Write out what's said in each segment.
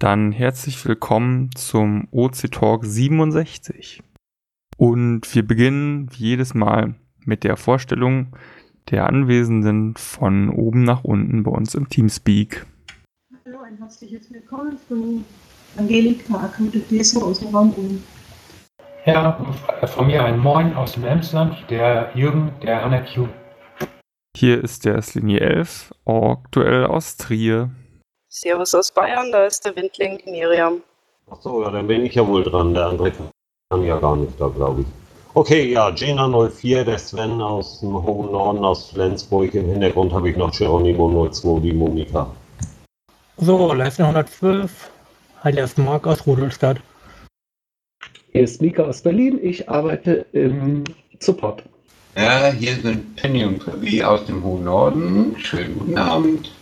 Dann herzlich willkommen zum OC Talk 67. Und wir beginnen wie jedes Mal mit der Vorstellung der Anwesenden von oben nach unten bei uns im Teamspeak. Hallo, ein herzliches Willkommen von Angelika Akute aus dem Raum Ulm. Ja, von mir ein Moin aus dem Emsland, der Jürgen, der Anna Q. Hier ist der Slinie 11, aktuell aus Trier. Servus aus Bayern, da ist der Windling, die Miriam. Achso, ja, dann bin ich ja wohl dran. Der andere kann ja gar nicht da, glaube ich. Okay, ja, Gina 04, der Sven aus dem hohen Norden, aus Flensburg. Im Hintergrund habe ich noch Geronimo 02, die Monika. So, Leisten 112, alias Mark aus Rudolstadt. Hier ist Mika aus Berlin, ich arbeite im Support. Ja, hier sind Penny und Pöbi aus dem hohen Norden. Schönen guten Abend.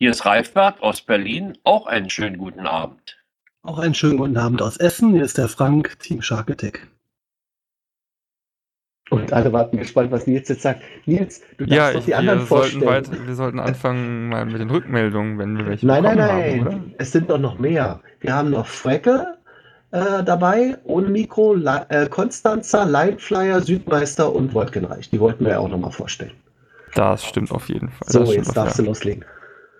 Hier ist Reifbert aus Berlin. Auch einen schönen guten Abend. Auch einen schönen guten Abend aus Essen. Hier ist der Frank, Team Shark Attack. Und alle warten gespannt, was Nils jetzt sagt. Nils, du darfst ja, doch die anderen vorstellen. Weit, wir sollten anfangen mal mit den Rückmeldungen, wenn wir welche Nein, nein, nein. Haben, es sind doch noch mehr. Wir haben noch Frecke äh, dabei, ohne Mikro, La äh, Konstanzer, Lineflyer, Südmeister und Wolkenreich. Die wollten wir ja auch nochmal vorstellen. Das stimmt auf jeden Fall. So, jetzt darfst du loslegen.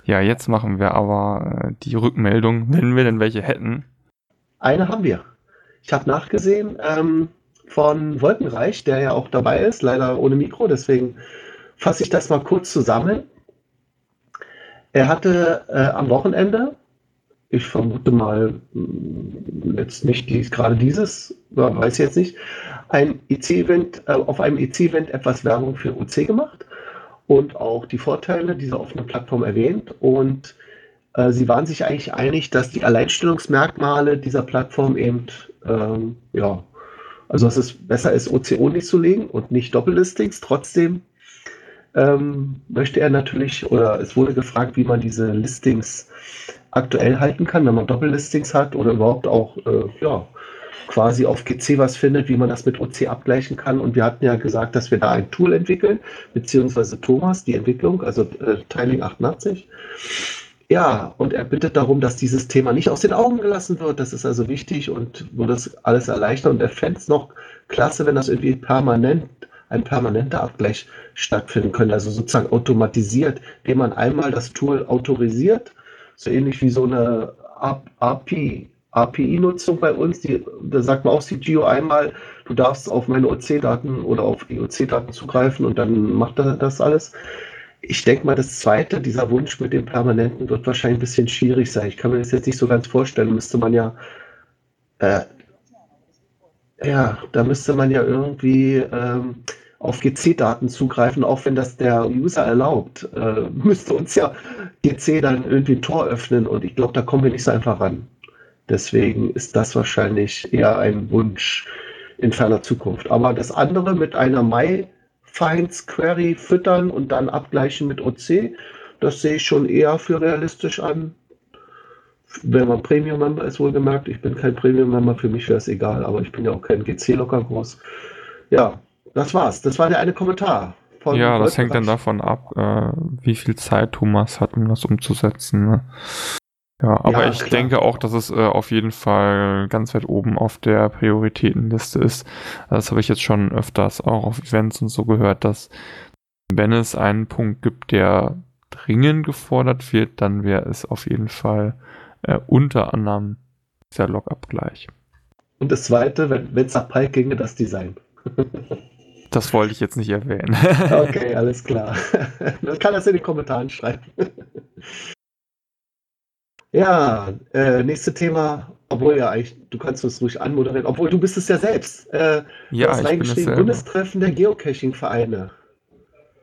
Ja, jetzt machen wir aber äh, die Rückmeldung, wenn wir denn welche hätten. Eine haben wir. Ich habe nachgesehen ähm, von Wolkenreich, der ja auch dabei ist, leider ohne Mikro, deswegen fasse ich das mal kurz zusammen. Er hatte äh, am Wochenende, ich vermute mal hm, jetzt nicht dies, gerade dieses, weiß ich jetzt nicht, ein EC-Event, äh, auf einem EC-Event etwas Werbung für OC gemacht und auch die Vorteile dieser offenen Plattform erwähnt. Und äh, sie waren sich eigentlich einig, dass die Alleinstellungsmerkmale dieser Plattform eben, ähm, ja, also dass es besser ist, OCO nicht zu legen und nicht Doppellistings. Trotzdem ähm, möchte er natürlich, oder es wurde gefragt, wie man diese Listings aktuell halten kann, wenn man Doppellistings hat oder überhaupt auch, äh, ja, quasi auf GC was findet, wie man das mit OC abgleichen kann. Und wir hatten ja gesagt, dass wir da ein Tool entwickeln, beziehungsweise Thomas, die Entwicklung, also äh, Tiling 88. Ja, und er bittet darum, dass dieses Thema nicht aus den Augen gelassen wird. Das ist also wichtig und würde das alles erleichtern. Und er fände es noch klasse, wenn das irgendwie permanent, ein permanenter Abgleich stattfinden könnte. Also sozusagen automatisiert, indem man einmal das Tool autorisiert, so ähnlich wie so eine API, API-Nutzung bei uns, die, da sagt man auch CGO einmal, du darfst auf meine OC-Daten oder auf die OC-Daten zugreifen und dann macht er das alles. Ich denke mal, das zweite, dieser Wunsch mit dem Permanenten wird wahrscheinlich ein bisschen schwierig sein. Ich kann mir das jetzt nicht so ganz vorstellen. Müsste man ja, äh, ja, da müsste man ja irgendwie ähm, auf GC-Daten zugreifen, auch wenn das der User erlaubt. Äh, müsste uns ja GC dann irgendwie ein Tor öffnen und ich glaube, da kommen wir nicht so einfach ran. Deswegen ist das wahrscheinlich eher ein Wunsch in ferner Zukunft. Aber das andere mit einer MyFinds Query füttern und dann abgleichen mit OC, das sehe ich schon eher für realistisch an. Wenn man Premium-Member ist, wohlgemerkt, ich bin kein Premium-Member, für mich wäre es egal, aber ich bin ja auch kein GC-Locker groß. Ja, das war's. Das war der eine Kommentar. ja, das hängt dann davon ab, äh, wie viel Zeit Thomas hat, um das umzusetzen. Ne? Ja, aber ja, ich klar. denke auch, dass es äh, auf jeden Fall ganz weit oben auf der Prioritätenliste ist. Das habe ich jetzt schon öfters auch auf Events und so gehört, dass wenn es einen Punkt gibt, der dringend gefordert wird, dann wäre es auf jeden Fall äh, unter anderem dieser Log-Abgleich. Und das zweite, wenn es nach Pike ginge, das Design. das wollte ich jetzt nicht erwähnen. okay, alles klar. Man kann das in den Kommentaren schreiben. Ja, äh, nächste Thema, obwohl ja eigentlich, du kannst es ruhig anmoderieren, obwohl du bist es ja selbst. Äh, ja, hast reingeschrieben, Bundestreffen der Geocaching-Vereine.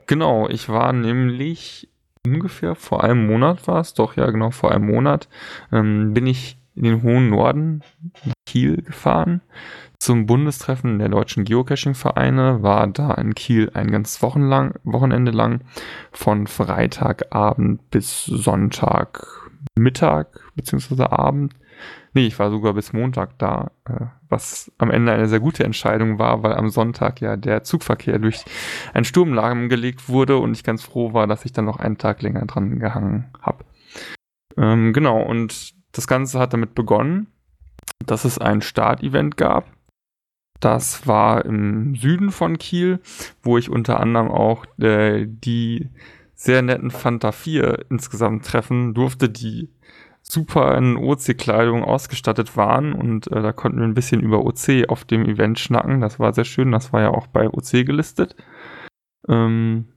Genau, ich war nämlich ungefähr vor einem Monat war es, doch ja genau vor einem Monat, ähm, bin ich in den hohen Norden Kiel gefahren zum Bundestreffen der deutschen Geocaching-Vereine, war da in Kiel ein ganzes Wochenlang, Wochenende lang von Freitagabend bis Sonntag Mittag beziehungsweise Abend. Nee, ich war sogar bis Montag da, äh, was am Ende eine sehr gute Entscheidung war, weil am Sonntag ja der Zugverkehr durch einen Sturm lahmgelegt wurde und ich ganz froh war, dass ich dann noch einen Tag länger dran gehangen habe. Ähm, genau, und das Ganze hat damit begonnen, dass es ein Startevent gab. Das war im Süden von Kiel, wo ich unter anderem auch äh, die sehr netten Fanta 4 insgesamt treffen durfte, die super in OC-Kleidung ausgestattet waren und äh, da konnten wir ein bisschen über OC auf dem Event schnacken. Das war sehr schön, das war ja auch bei OC gelistet. Ähm,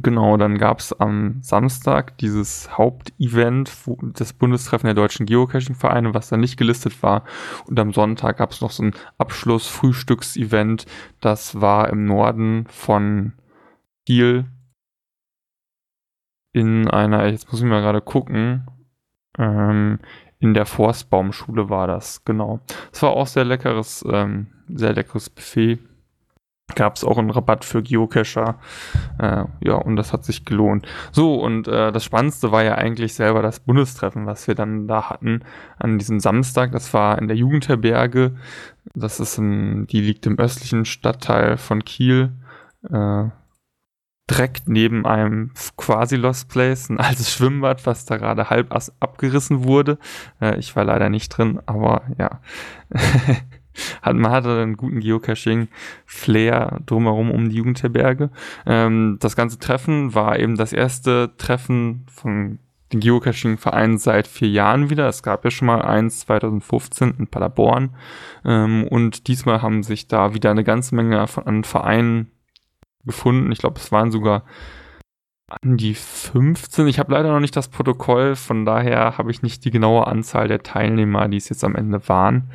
genau, dann gab es am Samstag dieses Hauptevent des Bundestreffen der deutschen Geocaching-Vereine, was da nicht gelistet war. Und am Sonntag gab es noch so ein Abschluss-Frühstücks-Event. Das war im Norden von Kiel in einer, jetzt muss ich mal gerade gucken, ähm, in der Forstbaumschule war das, genau. Es war auch sehr leckeres, ähm, sehr leckeres Buffet. Gab es auch einen Rabatt für Geocacher. Äh, ja, und das hat sich gelohnt. So, und äh, das Spannendste war ja eigentlich selber das Bundestreffen, was wir dann da hatten an diesem Samstag. Das war in der Jugendherberge. Das ist in, die liegt im östlichen Stadtteil von Kiel. Äh, direkt neben einem quasi Lost Place, ein altes Schwimmbad, was da gerade halb abgerissen wurde. Äh, ich war leider nicht drin, aber ja. man hatte einen guten Geocaching-Flair drumherum um die Jugendherberge. Ähm, das ganze Treffen war eben das erste Treffen von den Geocaching-Verein seit vier Jahren wieder. Es gab ja schon mal eins 2015 in Paderborn. Ähm, und diesmal haben sich da wieder eine ganze Menge von, Vereinen gefunden. Ich glaube, es waren sogar an die 15. Ich habe leider noch nicht das Protokoll, von daher habe ich nicht die genaue Anzahl der Teilnehmer, die es jetzt am Ende waren.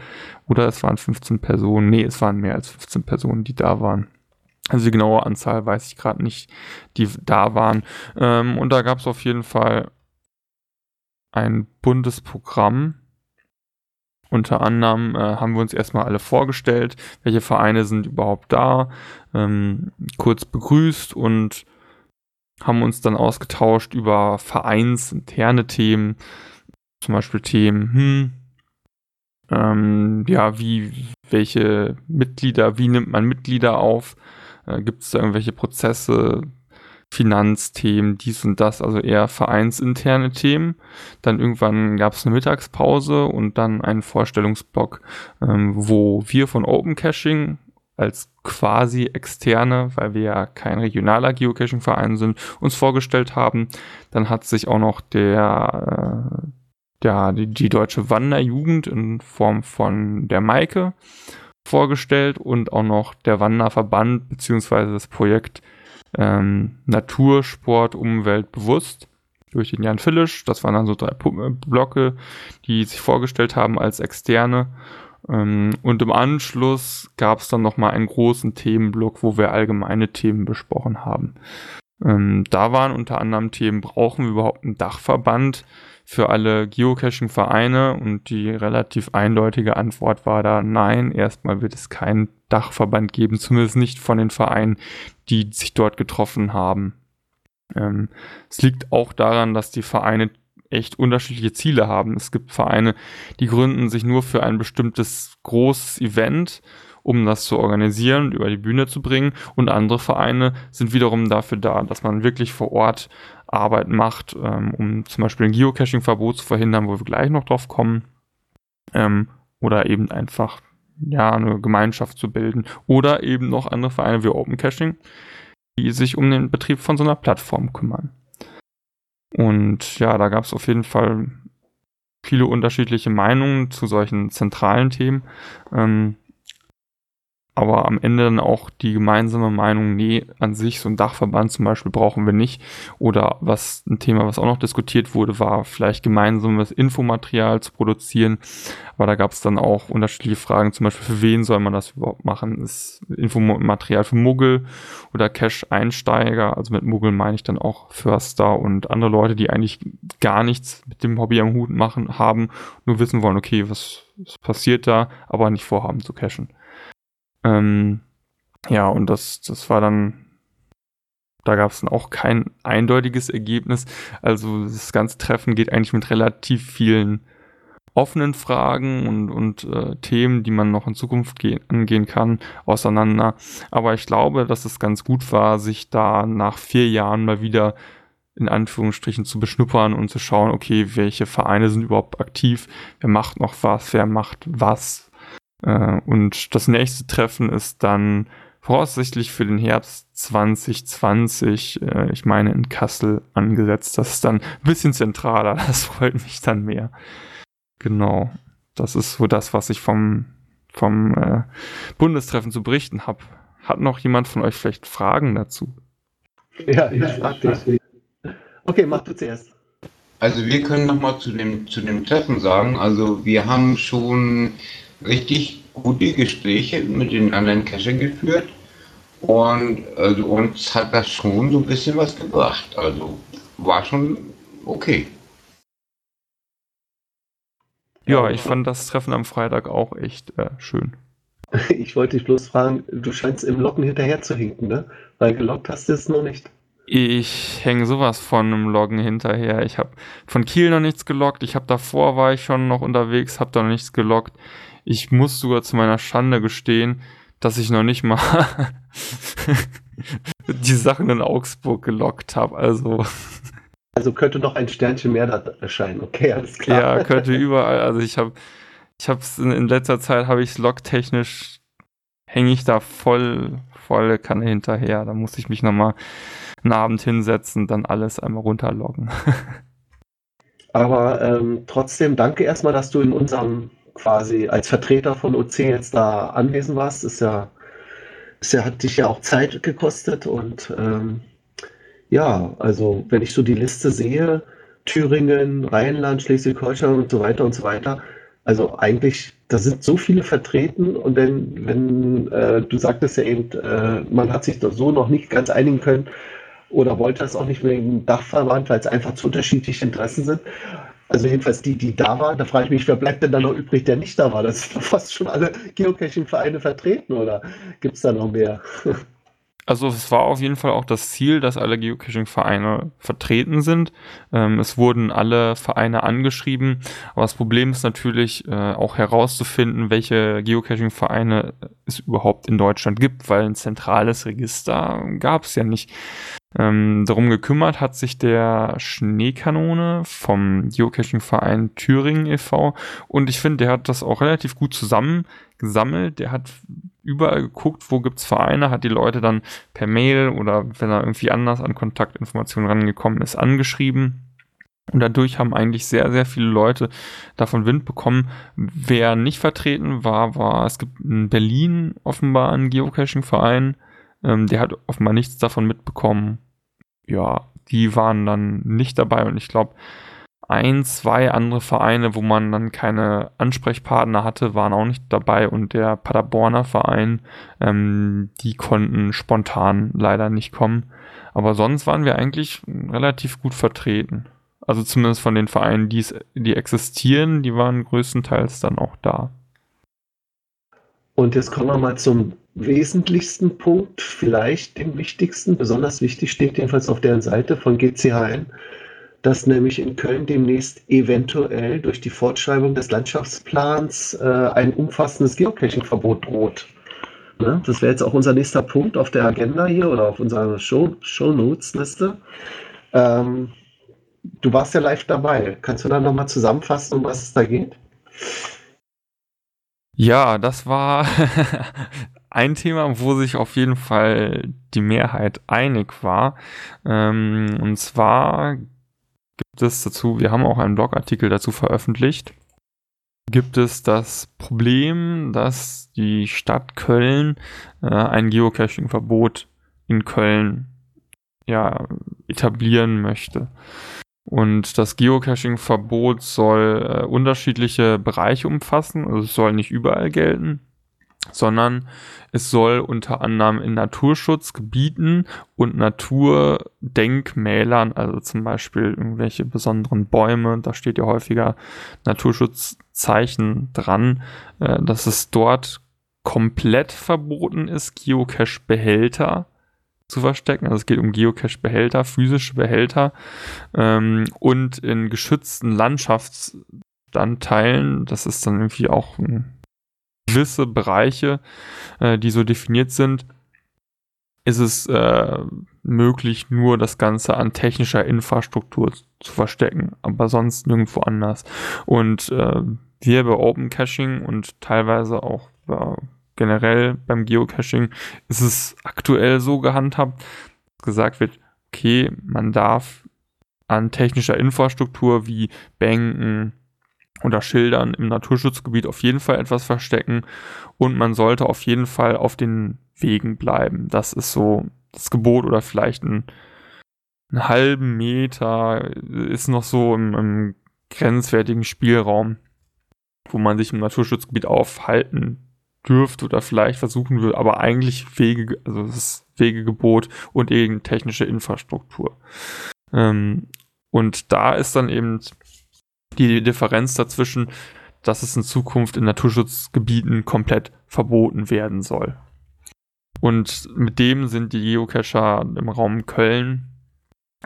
Oder es waren 15 Personen. Nee, es waren mehr als 15 Personen, die da waren. Also die genaue Anzahl weiß ich gerade nicht, die da waren. Ähm, und da gab es auf jeden Fall ein buntes Programm unter anderem äh, haben wir uns erstmal alle vorgestellt, welche Vereine sind überhaupt da, ähm, kurz begrüßt und haben uns dann ausgetauscht über vereinsinterne Themen, zum Beispiel Themen, hm, ähm, ja, wie, welche Mitglieder, wie nimmt man Mitglieder auf, äh, gibt es da irgendwelche Prozesse, Finanzthemen, dies und das, also eher vereinsinterne Themen. Dann irgendwann gab es eine Mittagspause und dann einen Vorstellungsblock, ähm, wo wir von Open Caching als quasi externe, weil wir ja kein regionaler Geocaching-Verein sind, uns vorgestellt haben. Dann hat sich auch noch der, äh, der die, die deutsche Wanderjugend in Form von der Maike vorgestellt und auch noch der Wanderverband beziehungsweise das Projekt ähm, Natur, Sport, Umwelt bewusst durch den Jan Fillisch. Das waren dann so drei äh, Blöcke, die sich vorgestellt haben als externe. Ähm, und im Anschluss gab es dann nochmal einen großen Themenblock, wo wir allgemeine Themen besprochen haben. Ähm, da waren unter anderem Themen, brauchen wir überhaupt einen Dachverband für alle Geocaching-Vereine? Und die relativ eindeutige Antwort war da, nein, erstmal wird es keinen Dachverband geben, zumindest nicht von den Vereinen, die sich dort getroffen haben. Ähm, es liegt auch daran, dass die Vereine echt unterschiedliche Ziele haben. Es gibt Vereine, die gründen sich nur für ein bestimmtes großes Event, um das zu organisieren und über die Bühne zu bringen. Und andere Vereine sind wiederum dafür da, dass man wirklich vor Ort Arbeit macht, ähm, um zum Beispiel ein Geocaching-Verbot zu verhindern, wo wir gleich noch drauf kommen. Ähm, oder eben einfach ja, eine Gemeinschaft zu bilden. Oder eben noch andere Vereine wie Open Caching, die sich um den Betrieb von so einer Plattform kümmern. Und ja, da gab es auf jeden Fall viele unterschiedliche Meinungen zu solchen zentralen Themen. Ähm, aber am Ende dann auch die gemeinsame Meinung, nee, an sich so ein Dachverband zum Beispiel brauchen wir nicht. Oder was ein Thema, was auch noch diskutiert wurde, war vielleicht gemeinsames Infomaterial zu produzieren. Aber da gab es dann auch unterschiedliche Fragen, zum Beispiel für wen soll man das überhaupt machen? Ist Infomaterial für Muggel oder Cash-Einsteiger? Also mit Muggel meine ich dann auch Förster und andere Leute, die eigentlich gar nichts mit dem Hobby am Hut machen, haben, nur wissen wollen, okay, was, was passiert da, aber nicht vorhaben zu cashen. Ähm, ja, und das, das war dann, da gab es dann auch kein eindeutiges Ergebnis. Also das ganze Treffen geht eigentlich mit relativ vielen offenen Fragen und, und äh, Themen, die man noch in Zukunft gehen, angehen kann, auseinander. Aber ich glaube, dass es ganz gut war, sich da nach vier Jahren mal wieder in Anführungsstrichen zu beschnuppern und zu schauen, okay, welche Vereine sind überhaupt aktiv, wer macht noch was, wer macht was. Äh, und das nächste Treffen ist dann voraussichtlich für den Herbst 2020, äh, ich meine in Kassel angesetzt. Das ist dann ein bisschen zentraler, das freut mich dann mehr. Genau, das ist so das, was ich vom, vom äh, Bundestreffen zu berichten habe. Hat noch jemand von euch vielleicht Fragen dazu? Ja, ich frage dich. Okay, mach du zuerst. Also wir können nochmal zu dem, zu dem Treffen sagen, also wir haben schon richtig gute Gespräche mit den anderen Cachern geführt und also uns hat das schon so ein bisschen was gebracht. Also war schon okay. Ja, ich fand das Treffen am Freitag auch echt äh, schön. Ich wollte dich bloß fragen, du scheinst im Locken hinterher zu hinken, ne? Weil gelockt hast du es noch nicht. Ich hänge sowas von einem Loggen hinterher. Ich habe von Kiel noch nichts gelockt. Ich habe davor war ich schon noch unterwegs, habe da noch nichts gelockt. Ich muss sogar zu meiner Schande gestehen, dass ich noch nicht mal die Sachen in Augsburg gelockt habe. Also also könnte noch ein Sternchen mehr da erscheinen. Okay, alles klar. Ja, könnte überall. Also ich habe ich habe in, in letzter Zeit habe ich es logtechnisch hänge ich da voll volle Kanne hinterher. Da muss ich mich nochmal einen Abend hinsetzen, dann alles einmal runterloggen. Aber ähm, trotzdem danke erstmal, dass du in unserem quasi als Vertreter von OC jetzt da anwesend warst. Ist ja, ist ja hat dich ja auch Zeit gekostet und ähm, ja, also wenn ich so die Liste sehe, Thüringen, Rheinland, Schleswig-Holstein und so weiter und so weiter, also eigentlich, da sind so viele vertreten und wenn, wenn äh, du sagtest ja eben, äh, man hat sich so noch nicht ganz einigen können oder wollte das auch nicht wegen Dachverband, weil es einfach zu unterschiedliche Interessen sind. Also jedenfalls die, die da war, da frage ich mich, wer bleibt denn da noch übrig, der nicht da war? Das sind fast schon alle Geocaching-Vereine vertreten oder gibt es da noch mehr? Also es war auf jeden Fall auch das Ziel, dass alle Geocaching-Vereine vertreten sind. Ähm, es wurden alle Vereine angeschrieben, aber das Problem ist natürlich äh, auch herauszufinden, welche Geocaching-Vereine es überhaupt in Deutschland gibt, weil ein zentrales Register gab es ja nicht. Ähm, darum gekümmert hat sich der Schneekanone vom Geocaching-Verein Thüringen e.V. Und ich finde, der hat das auch relativ gut zusammengesammelt. Der hat überall geguckt, wo gibt's Vereine, hat die Leute dann per Mail oder wenn er irgendwie anders an Kontaktinformationen rangekommen ist, angeschrieben. Und dadurch haben eigentlich sehr, sehr viele Leute davon Wind bekommen. Wer nicht vertreten war, war, es gibt in Berlin offenbar einen Geocaching-Verein, ähm, der hat offenbar nichts davon mitbekommen. Ja, die waren dann nicht dabei und ich glaube, ein, zwei andere Vereine, wo man dann keine Ansprechpartner hatte, waren auch nicht dabei und der Paderborner Verein, ähm, die konnten spontan leider nicht kommen. Aber sonst waren wir eigentlich relativ gut vertreten. Also zumindest von den Vereinen, die, die existieren, die waren größtenteils dann auch da. Und jetzt kommen wir mal zum wesentlichsten Punkt, vielleicht dem wichtigsten, besonders wichtig steht jedenfalls auf deren Seite von GCHN, dass nämlich in Köln demnächst eventuell durch die Fortschreibung des Landschaftsplans äh, ein umfassendes Geocaching-Verbot droht. Ne? Das wäre jetzt auch unser nächster Punkt auf der Agenda hier oder auf unserer Show, Show Notes-Liste. Ähm, du warst ja live dabei. Kannst du dann nochmal zusammenfassen, um was es da geht? Ja, das war ein Thema, wo sich auf jeden Fall die Mehrheit einig war. Ähm, und zwar gibt es dazu, wir haben auch einen Blogartikel dazu veröffentlicht, gibt es das Problem, dass die Stadt Köln äh, ein Geocaching-Verbot in Köln ja, etablieren möchte. Und das Geocaching-Verbot soll äh, unterschiedliche Bereiche umfassen, also es soll nicht überall gelten sondern es soll unter anderem in Naturschutzgebieten und Naturdenkmälern, also zum Beispiel irgendwelche besonderen Bäume, da steht ja häufiger Naturschutzzeichen dran, äh, dass es dort komplett verboten ist, Geocache-Behälter zu verstecken. Also es geht um Geocache-Behälter, physische Behälter ähm, und in geschützten Landschaftsstandteilen, das ist dann irgendwie auch ein gewisse Bereiche, äh, die so definiert sind, ist es äh, möglich, nur das Ganze an technischer Infrastruktur zu verstecken, aber sonst nirgendwo anders. Und äh, wir bei Open Caching und teilweise auch äh, generell beim Geocaching ist es aktuell so gehandhabt, dass gesagt wird, okay, man darf an technischer Infrastruktur wie Bänken oder Schildern im Naturschutzgebiet auf jeden Fall etwas verstecken und man sollte auf jeden Fall auf den Wegen bleiben. Das ist so das Gebot oder vielleicht ein, einen halben Meter ist noch so im, im grenzwertigen Spielraum, wo man sich im Naturschutzgebiet aufhalten dürfte oder vielleicht versuchen will, aber eigentlich Wege, also das ist Wegegebot und eben technische Infrastruktur. Ähm, und da ist dann eben die Differenz dazwischen, dass es in Zukunft in Naturschutzgebieten komplett verboten werden soll. Und mit dem sind die Geocacher im Raum Köln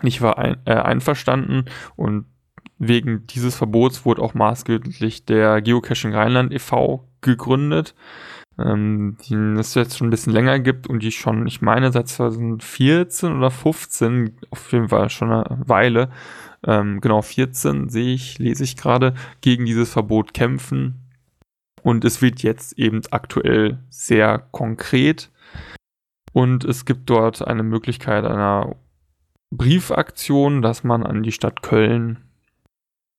nicht äh, einverstanden und wegen dieses Verbots wurde auch maßgeblich der Geocaching Rheinland e.V. gegründet, ähm, die es jetzt schon ein bisschen länger gibt und die schon, ich meine, seit 2014 oder 15, auf jeden Fall schon eine Weile, ähm, genau 14 sehe ich, lese ich gerade, gegen dieses Verbot kämpfen. Und es wird jetzt eben aktuell sehr konkret. Und es gibt dort eine Möglichkeit einer Briefaktion, dass man an die Stadt Köln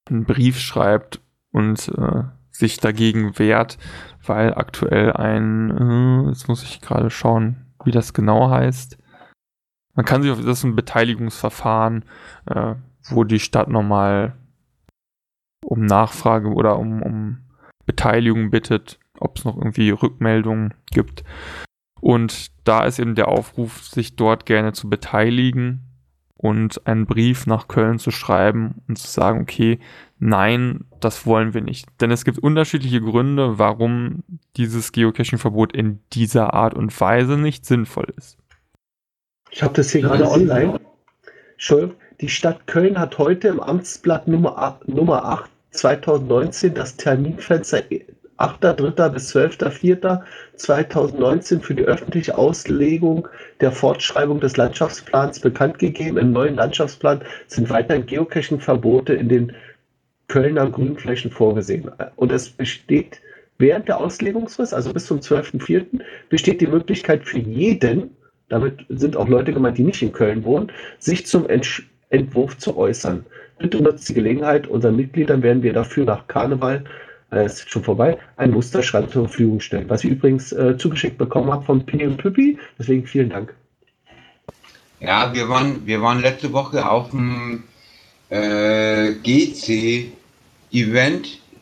einen Brief schreibt und äh, sich dagegen wehrt, weil aktuell ein, äh, jetzt muss ich gerade schauen, wie das genau heißt. Man kann sich auf das ist ein Beteiligungsverfahren, äh, wo die Stadt nochmal um Nachfrage oder um, um Beteiligung bittet, ob es noch irgendwie Rückmeldungen gibt. Und da ist eben der Aufruf, sich dort gerne zu beteiligen und einen Brief nach Köln zu schreiben und zu sagen, okay, nein, das wollen wir nicht. Denn es gibt unterschiedliche Gründe, warum dieses Geocaching-Verbot in dieser Art und Weise nicht sinnvoll ist. Ich habe das hier gerade online. Entschuldigung, die Stadt Köln hat heute im Amtsblatt Nummer 8, Nummer 8 2019 das Terminfenster 8.3. bis 12.4.2019 für die öffentliche Auslegung der Fortschreibung des Landschaftsplans bekannt gegeben. Im neuen Landschaftsplan sind weiterhin Geocaching-Verbote in den Kölner Grünflächen vorgesehen. Und es besteht während der Auslegungsfrist, also bis zum 12.4., besteht die Möglichkeit für jeden, damit sind auch Leute gemeint, die nicht in Köln wohnen, sich zum Ent Entwurf zu äußern. Bitte nutzt die Gelegenheit, unseren Mitgliedern werden wir dafür nach Karneval äh, ist schon vorbei, ein Musterschreiben zur Verfügung stellen, was ich übrigens äh, zugeschickt bekommen habe von Pini und Püppi. Deswegen vielen Dank. Ja, wir waren, wir waren letzte Woche auf dem äh, GC-Event.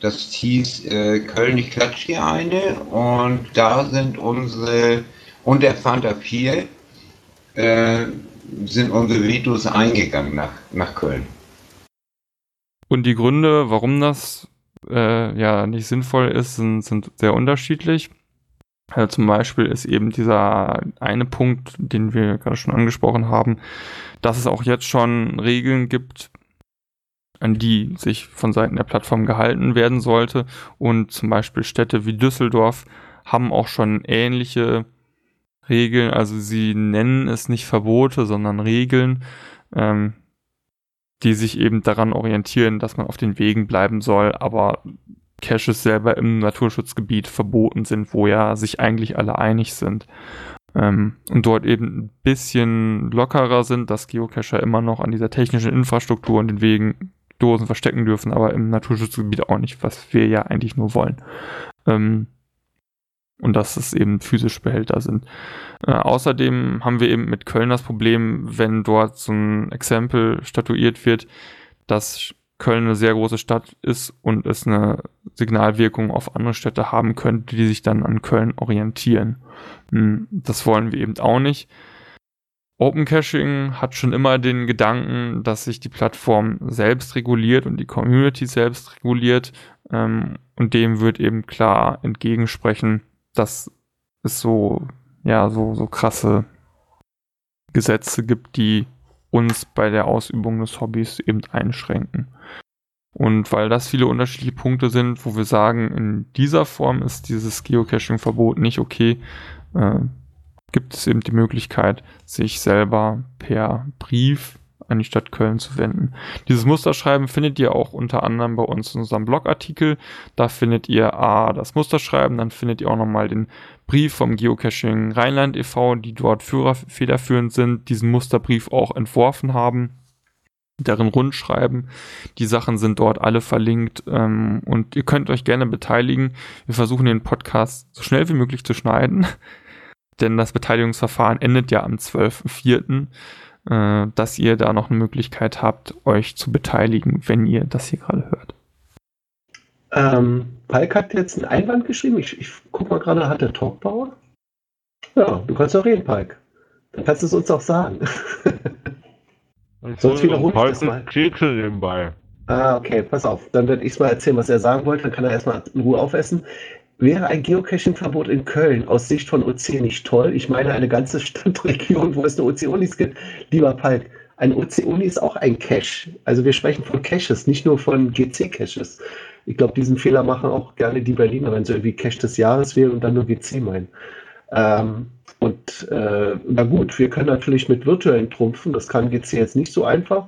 Das hieß äh, Köln, ich klatsch hier eine. Und da sind unsere, und der Fanta 4, äh, sind unsere Vetos eingegangen nach, nach Köln. Und die Gründe, warum das äh, ja nicht sinnvoll ist, sind, sind sehr unterschiedlich. Also zum Beispiel ist eben dieser eine Punkt, den wir gerade schon angesprochen haben, dass es auch jetzt schon Regeln gibt, an die sich von Seiten der Plattform gehalten werden sollte. Und zum Beispiel Städte wie Düsseldorf haben auch schon ähnliche Regeln. Also sie nennen es nicht Verbote, sondern Regeln. Ähm, die sich eben daran orientieren, dass man auf den Wegen bleiben soll, aber Caches selber im Naturschutzgebiet verboten sind, wo ja sich eigentlich alle einig sind. Ähm, und dort eben ein bisschen lockerer sind, dass Geocacher immer noch an dieser technischen Infrastruktur und den Wegen Dosen verstecken dürfen, aber im Naturschutzgebiet auch nicht, was wir ja eigentlich nur wollen. Ähm, und dass es eben physische Behälter sind. Äh, außerdem haben wir eben mit Köln das Problem, wenn dort so ein Exempel statuiert wird, dass Köln eine sehr große Stadt ist und es eine Signalwirkung auf andere Städte haben könnte, die sich dann an Köln orientieren. Hm, das wollen wir eben auch nicht. Open Caching hat schon immer den Gedanken, dass sich die Plattform selbst reguliert und die Community selbst reguliert. Ähm, und dem wird eben klar entgegensprechen, dass es so, ja, so, so krasse Gesetze gibt, die uns bei der Ausübung des Hobbys eben einschränken. Und weil das viele unterschiedliche Punkte sind, wo wir sagen, in dieser Form ist dieses Geocaching-Verbot nicht okay, äh, gibt es eben die Möglichkeit, sich selber per Brief an die Stadt Köln zu wenden. Dieses Musterschreiben findet ihr auch unter anderem bei uns in unserem Blogartikel. Da findet ihr A, das Musterschreiben, dann findet ihr auch nochmal den Brief vom Geocaching Rheinland e.V., die dort Führer federführend sind, diesen Musterbrief auch entworfen haben deren Rundschreiben. Die Sachen sind dort alle verlinkt ähm, und ihr könnt euch gerne beteiligen. Wir versuchen den Podcast so schnell wie möglich zu schneiden, denn das Beteiligungsverfahren endet ja am 12.04 äh, dass ihr da noch eine Möglichkeit habt, euch zu beteiligen, wenn ihr das hier gerade hört. Ähm, Palk hat jetzt einen Einwand geschrieben. Ich, ich guck mal gerade, hat der Talkbauer? Ja, du kannst doch reden, Palk. Dann kannst du es uns auch sagen. Sonst wiederhole ich das mal. Kekse nebenbei. Ah, okay, pass auf. Dann werde ich es mal erzählen, was er sagen wollte. Dann kann er erstmal in Ruhe aufessen. Wäre ein Geocaching-Verbot in Köln aus Sicht von OC nicht toll? Ich meine, eine ganze Stadtregion, wo es eine OC-Unis gibt. Lieber Palk, ein OC-Uni ist auch ein Cache. Also wir sprechen von Caches, nicht nur von GC-Caches. Ich glaube, diesen Fehler machen auch gerne die Berliner, wenn sie irgendwie Cache des Jahres wählen und dann nur GC meinen. Ähm, und äh, na gut, wir können natürlich mit virtuellen trumpfen. Das kann GC jetzt nicht so einfach.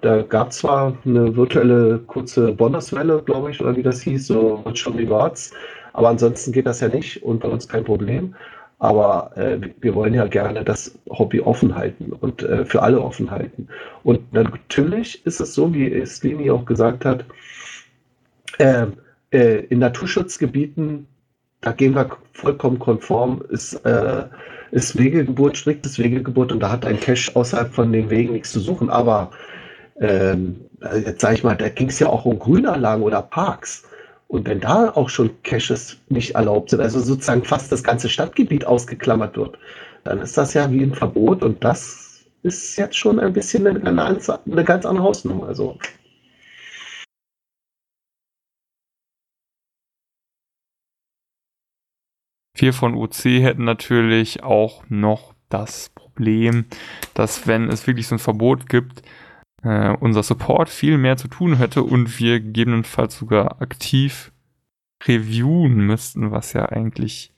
Da gab es zwar eine virtuelle kurze Bonnerswelle, glaube ich, oder wie das hieß, so Virtual Rewards. Aber ansonsten geht das ja nicht und bei uns kein Problem. Aber äh, wir wollen ja gerne das Hobby offen halten und äh, für alle offen halten. Und natürlich ist es so, wie Slini auch gesagt hat, äh, äh, in Naturschutzgebieten, da gehen wir vollkommen konform, ist, äh, ist Wegegeburt, striktes Wegegeburt und da hat ein Cache außerhalb von den Wegen nichts zu suchen. Aber ähm, jetzt sage ich mal, da ging es ja auch um Grünanlagen oder Parks. Und wenn da auch schon Caches nicht erlaubt sind, also sozusagen fast das ganze Stadtgebiet ausgeklammert wird, dann ist das ja wie ein Verbot und das ist jetzt schon ein bisschen eine, eine ganz andere Hausnummer. Also. Wir von UC hätten natürlich auch noch das Problem, dass wenn es wirklich so ein Verbot gibt, äh, unser Support viel mehr zu tun hätte und wir gegebenenfalls sogar aktiv reviewen müssten, was ja eigentlich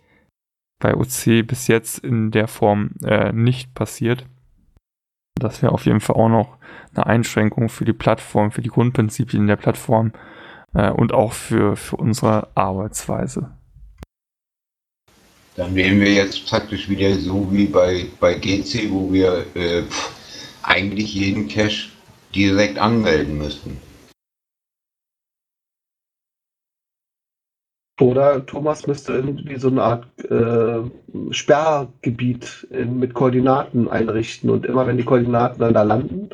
bei OC bis jetzt in der Form äh, nicht passiert. Das wäre auf jeden Fall auch noch eine Einschränkung für die Plattform, für die Grundprinzipien der Plattform äh, und auch für, für unsere Arbeitsweise. Dann wären wir jetzt praktisch wieder so wie bei, bei GC, wo wir äh, eigentlich jeden Cache direkt anmelden müssten. Oder Thomas müsste irgendwie so eine Art äh, Sperrgebiet in, mit Koordinaten einrichten und immer wenn die Koordinaten dann da landen,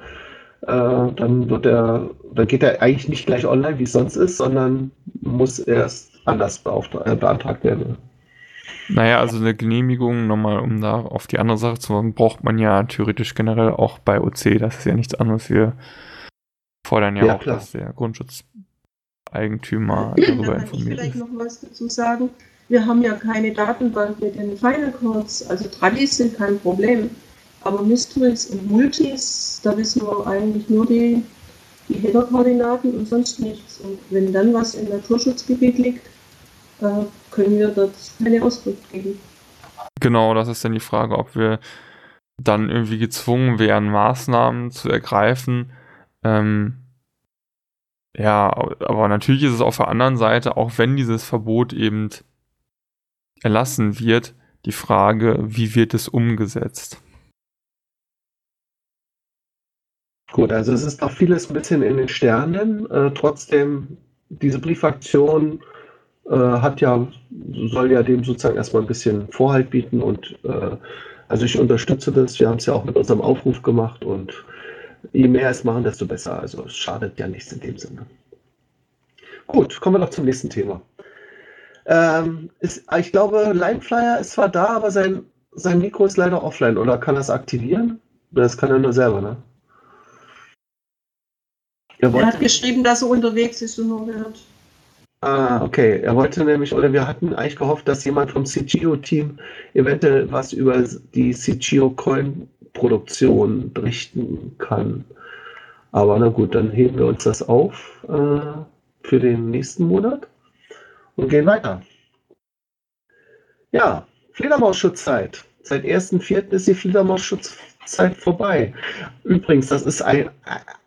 äh, dann wird er, dann geht er eigentlich nicht gleich online, wie es sonst ist, sondern muss erst anders äh, beantragt werden. Naja, also eine Genehmigung, nochmal um da auf die andere Sache zu kommen, braucht man ja theoretisch generell auch bei OC. Das ist ja nichts anderes. Wir fordern ja, ja auch, klar. dass der Grundschutzeigentümer darüber da kann informiert ich vielleicht noch was dazu sagen. Wir haben ja keine Datenbank mit den Final Codes. Also Tradis sind kein Problem. Aber Mysteries und Multis, da wissen wir eigentlich nur die, die Header-Koordinaten und sonst nichts. Und wenn dann was im Naturschutzgebiet liegt, können wir dort keine Auskunft geben. Genau, das ist dann die Frage, ob wir dann irgendwie gezwungen wären, Maßnahmen zu ergreifen. Ähm, ja, aber natürlich ist es auf der anderen Seite, auch wenn dieses Verbot eben erlassen wird, die Frage, wie wird es umgesetzt? Gut, also es ist noch vieles ein bisschen in den Sternen. Äh, trotzdem, diese Briefaktion äh, hat ja, soll ja dem sozusagen erstmal ein bisschen Vorhalt bieten und äh, also ich unterstütze das. Wir haben es ja auch mit unserem Aufruf gemacht und je mehr es machen, desto besser. Also es schadet ja nichts in dem Sinne. Gut, kommen wir noch zum nächsten Thema. Ähm, ist, ich glaube, Lineflyer ist zwar da, aber sein, sein Mikro ist leider offline. Oder kann er es aktivieren? Das kann er nur selber, ne? Er, er hat geschrieben, dass er unterwegs ist und nur hört. Ah, okay. Er wollte nämlich, oder wir hatten eigentlich gehofft, dass jemand vom CGO-Team eventuell was über die CGO-Coin-Produktion berichten kann. Aber na gut, dann heben wir uns das auf äh, für den nächsten Monat und gehen weiter. Ja, Fledermausschutzzeit. Seit 1.4. ist die Fledermaus-Schutzzeit vorbei. Übrigens, das ist ein,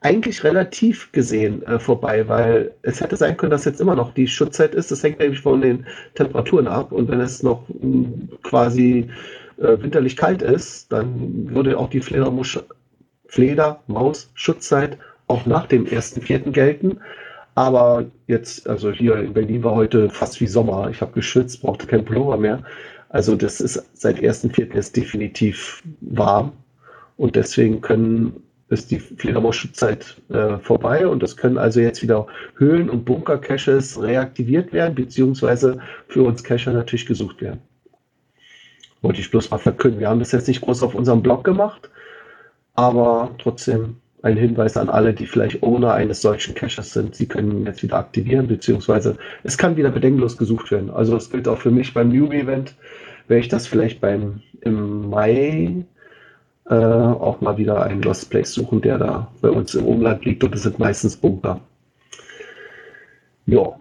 eigentlich relativ gesehen äh, vorbei, weil es hätte sein können, dass jetzt immer noch die Schutzzeit ist. Das hängt nämlich von den Temperaturen ab. Und wenn es noch mh, hm, quasi äh, winterlich kalt ist, dann würde auch die Fledermaus, Fledermaus-Schutzzeit auch nach dem 1.4. gelten. Aber jetzt, also hier in Berlin war heute fast wie Sommer. Ich habe geschützt, brauchte kein Pullover mehr. Also das ist seit 1.4. ist definitiv warm. Und deswegen können ist die Fledermaus-Schutzzeit äh, vorbei und es können also jetzt wieder Höhlen- und Bunker-Caches reaktiviert werden, beziehungsweise für uns Cacher natürlich gesucht werden. Wollte ich bloß mal verkünden. Wir haben das jetzt nicht groß auf unserem Blog gemacht, aber trotzdem ein Hinweis an alle, die vielleicht Owner eines solchen Caches sind. Sie können jetzt wieder aktivieren, beziehungsweise es kann wieder bedenkenlos gesucht werden. Also das gilt auch für mich beim Newbie-Event. Werde ich das vielleicht beim im Mai äh, auch mal wieder einen Lost Place suchen, der da bei uns im Umland liegt und es sind meistens Bunker. Ja.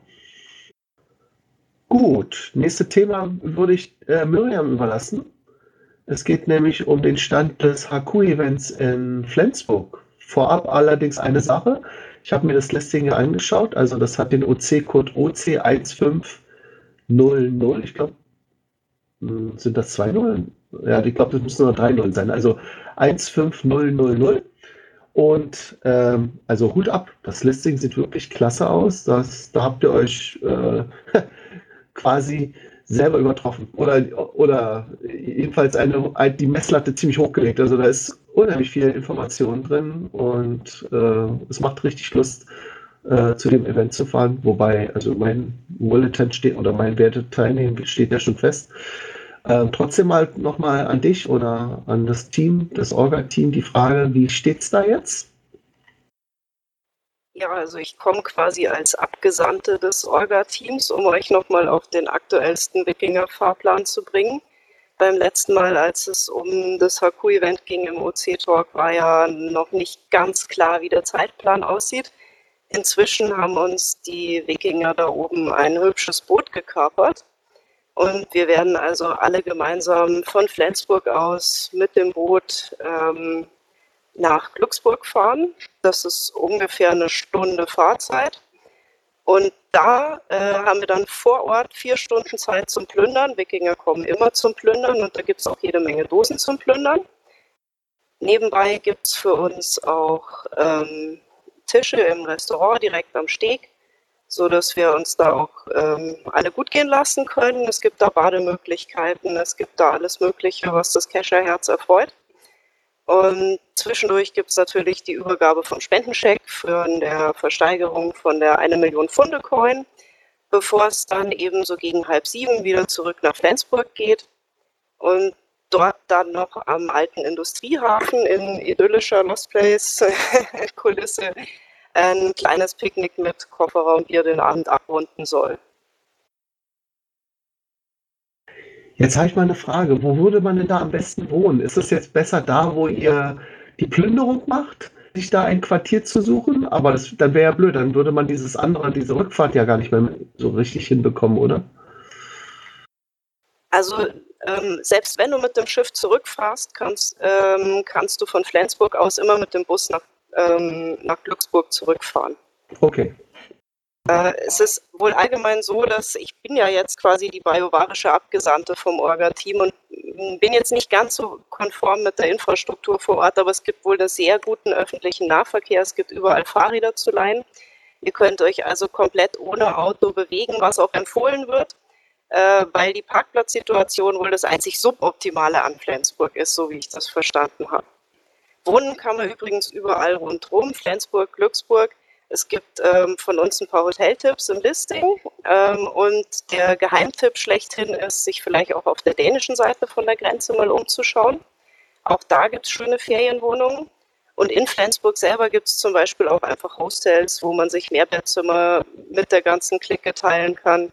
Gut, nächstes Thema würde ich äh, Miriam überlassen. Es geht nämlich um den Stand des HQ-Events in Flensburg. Vorab allerdings eine Sache. Ich habe mir das Listing angeschaut. Also das hat den OC-Code OC1500. Ich glaube, hm, sind das zwei Nullen? Ja, ich glaube, das müssen nur drei Nullen sein. Also 15000. Und ähm, also Hut ab, das Listing sieht wirklich klasse aus. Das, da habt ihr euch äh, quasi selber übertroffen. Oder, oder jedenfalls eine, die Messlatte ziemlich hochgelegt. Also da ist unheimlich viel Information drin und äh, es macht richtig Lust, äh, zu dem Event zu fahren. Wobei, also mein Bulletin steht oder mein Werteteilnehmen steht ja schon fest. Ähm, trotzdem mal nochmal an dich oder an das Team, das Orga-Team, die Frage, wie steht es da jetzt? Ja, also ich komme quasi als Abgesandte des Orga-Teams, um euch nochmal auf den aktuellsten Wikinger-Fahrplan zu bringen. Beim letzten Mal, als es um das Haku-Event ging im OC-Talk, war ja noch nicht ganz klar, wie der Zeitplan aussieht. Inzwischen haben uns die Wikinger da oben ein hübsches Boot gekapert. Und wir werden also alle gemeinsam von Flensburg aus mit dem Boot ähm, nach Glücksburg fahren. Das ist ungefähr eine Stunde Fahrzeit. Und da äh, haben wir dann vor Ort vier Stunden Zeit zum Plündern. Wikinger kommen immer zum Plündern und da gibt es auch jede Menge Dosen zum Plündern. Nebenbei gibt es für uns auch ähm, Tische im Restaurant direkt am Steg, sodass wir uns da auch ähm, alle gut gehen lassen können. Es gibt da Bademöglichkeiten, es gibt da alles Mögliche, was das Kescherherz erfreut. Und zwischendurch gibt es natürlich die Übergabe von Spendencheck für der Versteigerung von der 1 Million Funde Coin, bevor es dann eben so gegen halb sieben wieder zurück nach Flensburg geht und dort dann noch am alten Industriehafen in idyllischer Lost Place Kulisse ein kleines Picknick mit Kofferraumbier den Abend abrunden soll. Jetzt habe ich mal eine Frage. Wo würde man denn da am besten wohnen? Ist es jetzt besser da, wo ihr die Plünderung macht, sich da ein Quartier zu suchen? Aber das, dann wäre ja blöd. Dann würde man dieses andere, diese Rückfahrt ja gar nicht mehr so richtig hinbekommen, oder? Also ähm, selbst wenn du mit dem Schiff zurückfährst, kannst, ähm, kannst du von Flensburg aus immer mit dem Bus nach, ähm, nach Glücksburg zurückfahren. Okay. Äh, es ist wohl allgemein so, dass ich bin ja jetzt quasi die biovarische Abgesandte vom Orga-Team und bin jetzt nicht ganz so konform mit der Infrastruktur vor Ort, aber es gibt wohl einen sehr guten öffentlichen Nahverkehr. Es gibt überall Fahrräder zu leihen. Ihr könnt euch also komplett ohne Auto bewegen, was auch empfohlen wird, äh, weil die Parkplatzsituation wohl das einzig suboptimale an Flensburg ist, so wie ich das verstanden habe. Wohnen kann man übrigens überall rundherum, Flensburg, Glücksburg. Es gibt ähm, von uns ein paar Hoteltipps im Listing ähm, und der Geheimtipp schlechthin ist, sich vielleicht auch auf der dänischen Seite von der Grenze mal umzuschauen. Auch da gibt es schöne Ferienwohnungen. Und in Flensburg selber gibt es zum Beispiel auch einfach Hostels, wo man sich Mehrbettzimmer mit der ganzen Clique teilen kann,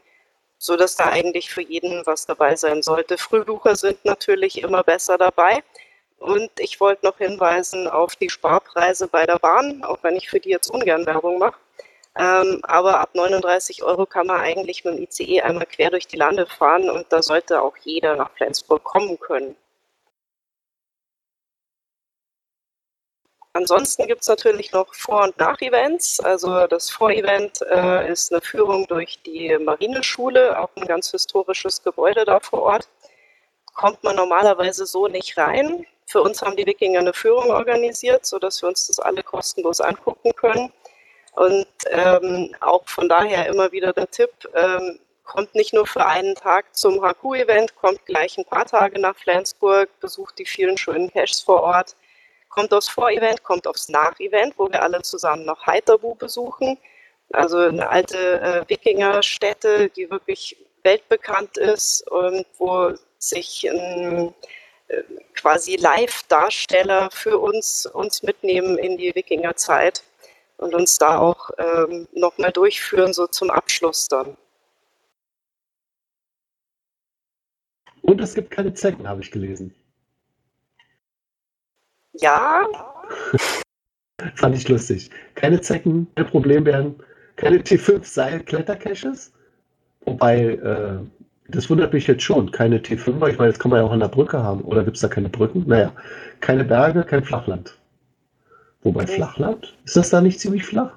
sodass da eigentlich für jeden was dabei sein sollte. Frühbucher sind natürlich immer besser dabei. Und ich wollte noch hinweisen auf die Sparpreise bei der Bahn, auch wenn ich für die jetzt ungern Werbung mache. Ähm, aber ab 39 Euro kann man eigentlich mit dem ICE einmal quer durch die Lande fahren und da sollte auch jeder nach Flensburg kommen können. Ansonsten gibt es natürlich noch Vor- und Nach-Events. Also das Vor-Event äh, ist eine Führung durch die Marineschule, auch ein ganz historisches Gebäude da vor Ort. Kommt man normalerweise so nicht rein. Für uns haben die Wikinger eine Führung organisiert, sodass wir uns das alle kostenlos angucken können. Und ähm, auch von daher immer wieder der Tipp, ähm, kommt nicht nur für einen Tag zum HQ-Event, kommt gleich ein paar Tage nach Flensburg, besucht die vielen schönen Caches vor Ort kommt aufs Vor-Event, kommt aufs Nach-Event, wo wir alle zusammen noch Heiterbu besuchen. Also eine alte äh, Wikingerstätte, die wirklich weltbekannt ist und wo sich ein quasi Live-Darsteller für uns, uns mitnehmen in die Wikingerzeit und uns da auch ähm, nochmal durchführen, so zum Abschluss dann. Und es gibt keine Zecken, habe ich gelesen. Ja. Fand ich lustig. Keine Zecken, keine Problembären, keine T5-Seil-Klettercaches. Wobei, äh, das wundert mich jetzt schon. Keine T5er, ich meine, das kann man ja auch an der Brücke haben. Oder gibt es da keine Brücken? Naja, keine Berge, kein Flachland. Wobei okay. Flachland? Ist das da nicht ziemlich flach?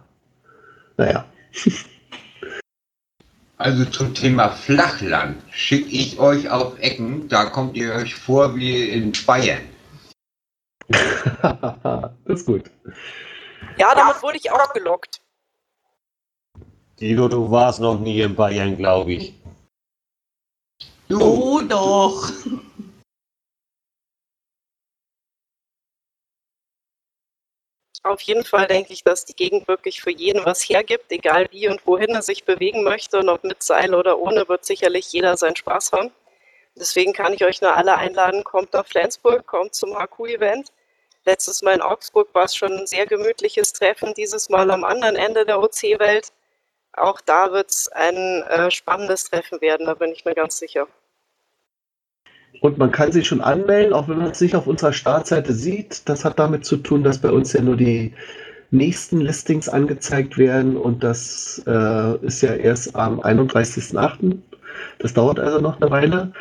Naja. Also zum Thema Flachland schicke ich euch auf Ecken, da kommt ihr euch vor wie in Bayern. das ist gut. Ja, damit wurde ich auch gelockt. Guido, du warst noch nie in Bayern, glaube ich. Du. Oh doch. Auf jeden Fall denke ich, dass die Gegend wirklich für jeden was hergibt, egal wie und wohin er sich bewegen möchte, und ob mit Seil oder ohne, wird sicherlich jeder seinen Spaß haben. Deswegen kann ich euch nur alle einladen, kommt nach Flensburg, kommt zum HQ-Event. Letztes Mal in Augsburg war es schon ein sehr gemütliches Treffen, dieses Mal am anderen Ende der OC-Welt. Auch da wird es ein äh, spannendes Treffen werden, da bin ich mir ganz sicher. Und man kann sich schon anmelden, auch wenn man es nicht auf unserer Startseite sieht. Das hat damit zu tun, dass bei uns ja nur die nächsten Listings angezeigt werden und das äh, ist ja erst am 31.08. Das dauert also noch eine Weile.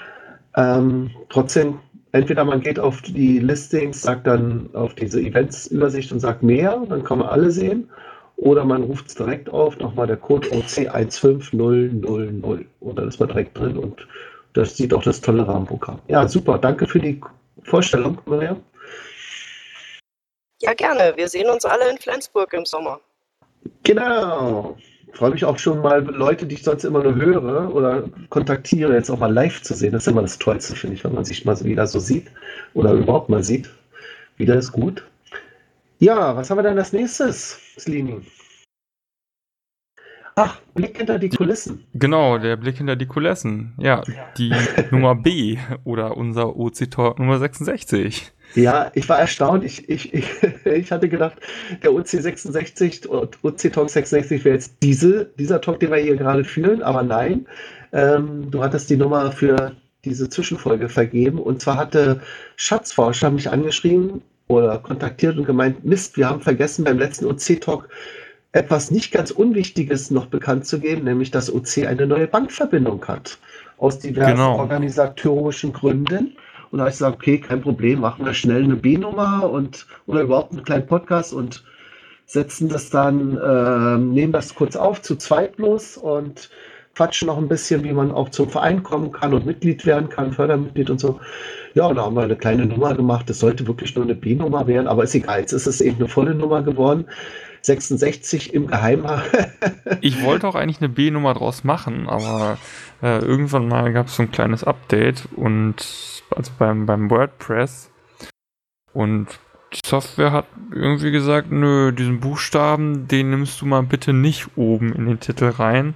Ähm, trotzdem entweder man geht auf die Listings, sagt dann auf diese Events-Übersicht und sagt mehr, dann kann man alle sehen. Oder man ruft es direkt auf, nochmal der Code OC15000. Und dann ist man direkt drin und das sieht auch das tolle Rahmenprogramm. Ja, super. Danke für die Vorstellung, Maria. Ja, gerne. Wir sehen uns alle in Flensburg im Sommer. Genau freue mich auch schon mal, Leute, die ich sonst immer nur höre oder kontaktiere, jetzt auch mal live zu sehen. Das ist immer das Tollste, finde ich, wenn man sich mal wieder so sieht oder überhaupt mal sieht. Wieder ist gut. Ja, was haben wir dann als nächstes, Slini? Ach, Blick hinter die Kulissen. Genau, der Blick hinter die Kulissen. Ja, die Nummer B oder unser OC Talk Nummer 66. Ja, ich war erstaunt. Ich, ich, ich, ich hatte gedacht, der OC66, OC Talk 66 wäre jetzt diese, dieser Talk, den wir hier gerade führen, aber nein. Ähm, du hattest die Nummer für diese Zwischenfolge vergeben. Und zwar hatte Schatzforscher mich angeschrieben oder kontaktiert und gemeint, Mist, wir haben vergessen beim letzten OC-Talk etwas nicht ganz Unwichtiges noch bekannt zu geben, nämlich dass OC eine neue Bankverbindung hat. Aus diversen genau. organisatorischen Gründen. Und da habe ich gesagt, okay, kein Problem, machen wir schnell eine B-Nummer und oder überhaupt einen kleinen Podcast und setzen das dann, äh, nehmen das kurz auf, zu zweit bloß und quatschen noch ein bisschen, wie man auch zum Verein kommen kann und Mitglied werden kann, Fördermitglied und so. Ja, und da haben wir eine kleine Nummer gemacht. Das sollte wirklich nur eine B-Nummer werden, aber ist egal. Jetzt ist es eben eine volle Nummer geworden. 66 im Geheimen. ich wollte auch eigentlich eine B-Nummer draus machen, aber äh, irgendwann mal gab es so ein kleines Update und also beim, beim WordPress und die Software hat irgendwie gesagt, nö, diesen Buchstaben, den nimmst du mal bitte nicht oben in den Titel rein.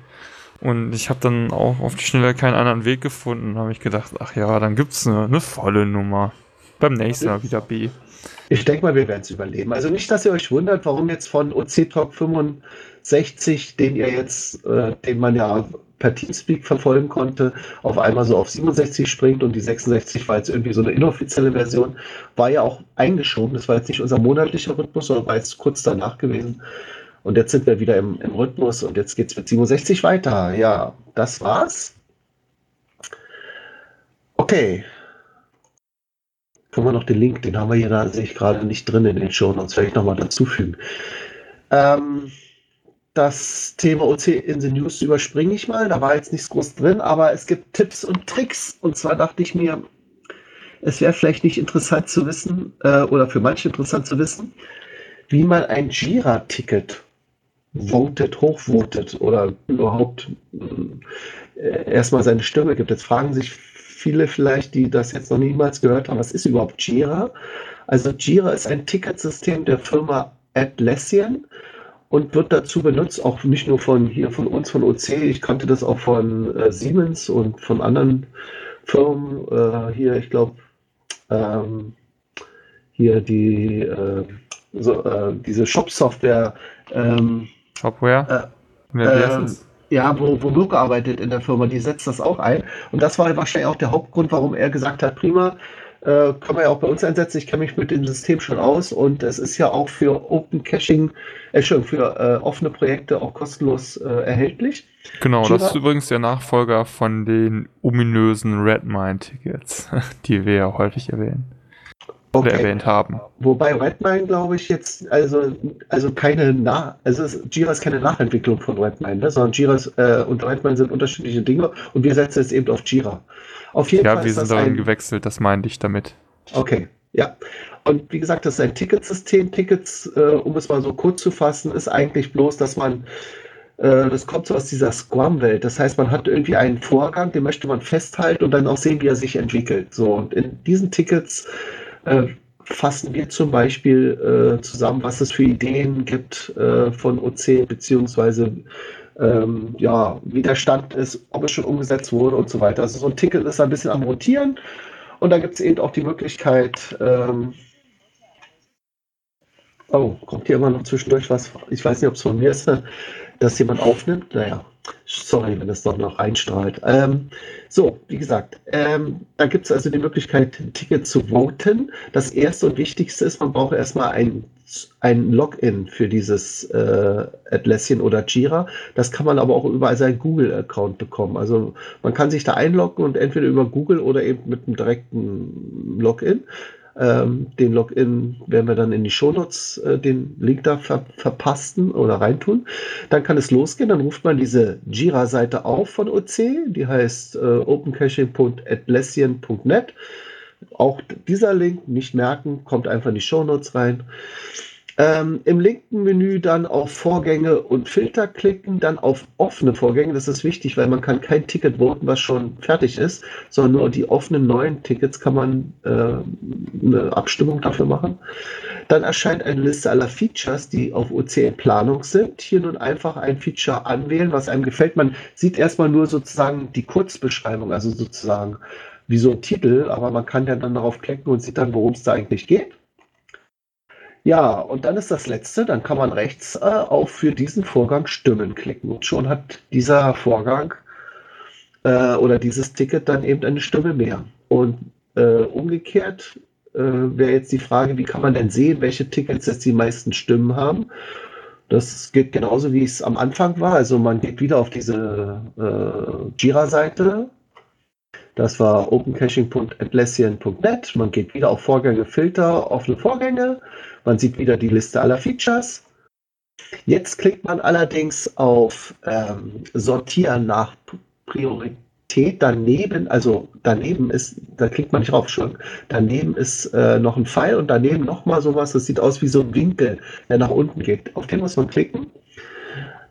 Und ich habe dann auch auf die Schnelle keinen anderen Weg gefunden. habe ich gedacht, ach ja, dann gibt's eine, eine volle Nummer. Beim nächsten Mal wieder B. Ich denke mal, wir werden es überleben. Also nicht, dass ihr euch wundert, warum jetzt von OC Talk 65, den ihr jetzt, äh, den man ja per Teamspeak verfolgen konnte, auf einmal so auf 67 springt und die 66 war jetzt irgendwie so eine inoffizielle Version, war ja auch eingeschoben. Das war jetzt nicht unser monatlicher Rhythmus, sondern war jetzt kurz danach gewesen. Und jetzt sind wir wieder im, im Rhythmus und jetzt geht es mit 67 weiter. Ja, das war's. Okay. können wir noch den Link, den haben wir hier da, sehe ich gerade nicht drin in den Show, sonst werde ich nochmal dazufügen. Ähm, das Thema OC in the News überspringe ich mal, da war jetzt nichts groß drin, aber es gibt Tipps und Tricks. Und zwar dachte ich mir, es wäre vielleicht nicht interessant zu wissen, äh, oder für manche interessant zu wissen, wie man ein Jira-Ticket votet, hochvotet oder überhaupt äh, erstmal seine Stimme gibt. Jetzt fragen sich viele vielleicht, die das jetzt noch niemals gehört haben, was ist überhaupt Jira? Also Jira ist ein Ticketsystem der Firma Atlassian und wird dazu benutzt, auch nicht nur von hier von uns, von OC, ich kannte das auch von äh, Siemens und von anderen Firmen, äh, hier, ich glaube, ähm, hier die äh, so, äh, diese Shop-Software ähm, Shopware? Äh, äh, ja, wo, wo Mirko arbeitet in der Firma, die setzt das auch ein. Und das war wahrscheinlich auch der Hauptgrund, warum er gesagt hat, prima, äh, kann man ja auch bei uns einsetzen. Ich kenne mich mit dem System schon aus und es ist ja auch für Open Caching, äh, schon für äh, offene Projekte auch kostenlos äh, erhältlich. Genau, Jira, das ist übrigens der Nachfolger von den ominösen Redmine-Tickets, die wir ja häufig erwähnen okay. erwähnt haben. Wobei Redmine, glaube ich, jetzt, also, also keine Nach, also Jira ist keine Nachentwicklung von Redmine, ne? sondern Jira äh, und Redmine sind unterschiedliche Dinge und wir setzen es eben auf Jira. Auf jeden ja, Fall wir sind darin ein... gewechselt, das meinte ich damit. Okay, ja. Und wie gesagt, das ist ein Ticketsystem. Tickets, äh, um es mal so kurz zu fassen, ist eigentlich bloß, dass man äh, das kommt so aus dieser Scrum-Welt. Das heißt, man hat irgendwie einen Vorgang, den möchte man festhalten und dann auch sehen, wie er sich entwickelt. So, und in diesen Tickets äh, fassen wir zum Beispiel äh, zusammen, was es für Ideen gibt äh, von OC, beziehungsweise ähm, ja, wie der Stand ist, ob es schon umgesetzt wurde und so weiter. Also so ein Ticket ist ein bisschen am Rotieren und da gibt es eben auch die Möglichkeit, ähm, oh, kommt hier immer noch zwischendurch was, ich weiß nicht, ob es von mir ist, dass jemand aufnimmt. Naja, sorry, wenn es doch noch reinstrahlt. Ähm, so, wie gesagt, ähm, da gibt es also die Möglichkeit, ein Ticket zu voten. Das erste und wichtigste ist, man braucht erstmal ein, ein Login für dieses äh, Atlassian oder Jira. Das kann man aber auch über seinen Google-Account bekommen. Also man kann sich da einloggen und entweder über Google oder eben mit einem direkten Login. Ähm, den Login werden wir dann in die Shownotes äh, den Link da ver verpasten oder reintun. Dann kann es losgehen. Dann ruft man diese Jira-Seite auf von OC. Die heißt äh, opencaching.atlassian.net. Auch dieser Link nicht merken, kommt einfach in die Shownotes rein. Ähm, Im linken Menü dann auf Vorgänge und Filter klicken, dann auf offene Vorgänge. Das ist wichtig, weil man kann kein Ticket voten, was schon fertig ist, sondern nur die offenen neuen Tickets kann man äh, eine Abstimmung dafür machen. Dann erscheint eine Liste aller Features, die auf OC in Planung sind. Hier nun einfach ein Feature anwählen, was einem gefällt. Man sieht erstmal nur sozusagen die Kurzbeschreibung, also sozusagen wie so ein Titel, aber man kann ja dann darauf klicken und sieht dann, worum es da eigentlich geht. Ja, und dann ist das letzte, dann kann man rechts äh, auf für diesen Vorgang Stimmen klicken und schon hat dieser Vorgang äh, oder dieses Ticket dann eben eine Stimme mehr. Und äh, umgekehrt äh, wäre jetzt die Frage, wie kann man denn sehen, welche Tickets jetzt die meisten Stimmen haben? Das geht genauso, wie es am Anfang war. Also man geht wieder auf diese äh, Jira-Seite. Das war opencaching.atlassian.net. Man geht wieder auf Vorgänge, Filter, offene Vorgänge man sieht wieder die Liste aller Features. Jetzt klickt man allerdings auf ähm, Sortieren nach Priorität. Daneben, also daneben ist, da klickt man nicht drauf schon. Daneben ist äh, noch ein Pfeil und daneben nochmal sowas, das sieht aus wie so ein Winkel, der nach unten geht. Auf den muss man klicken,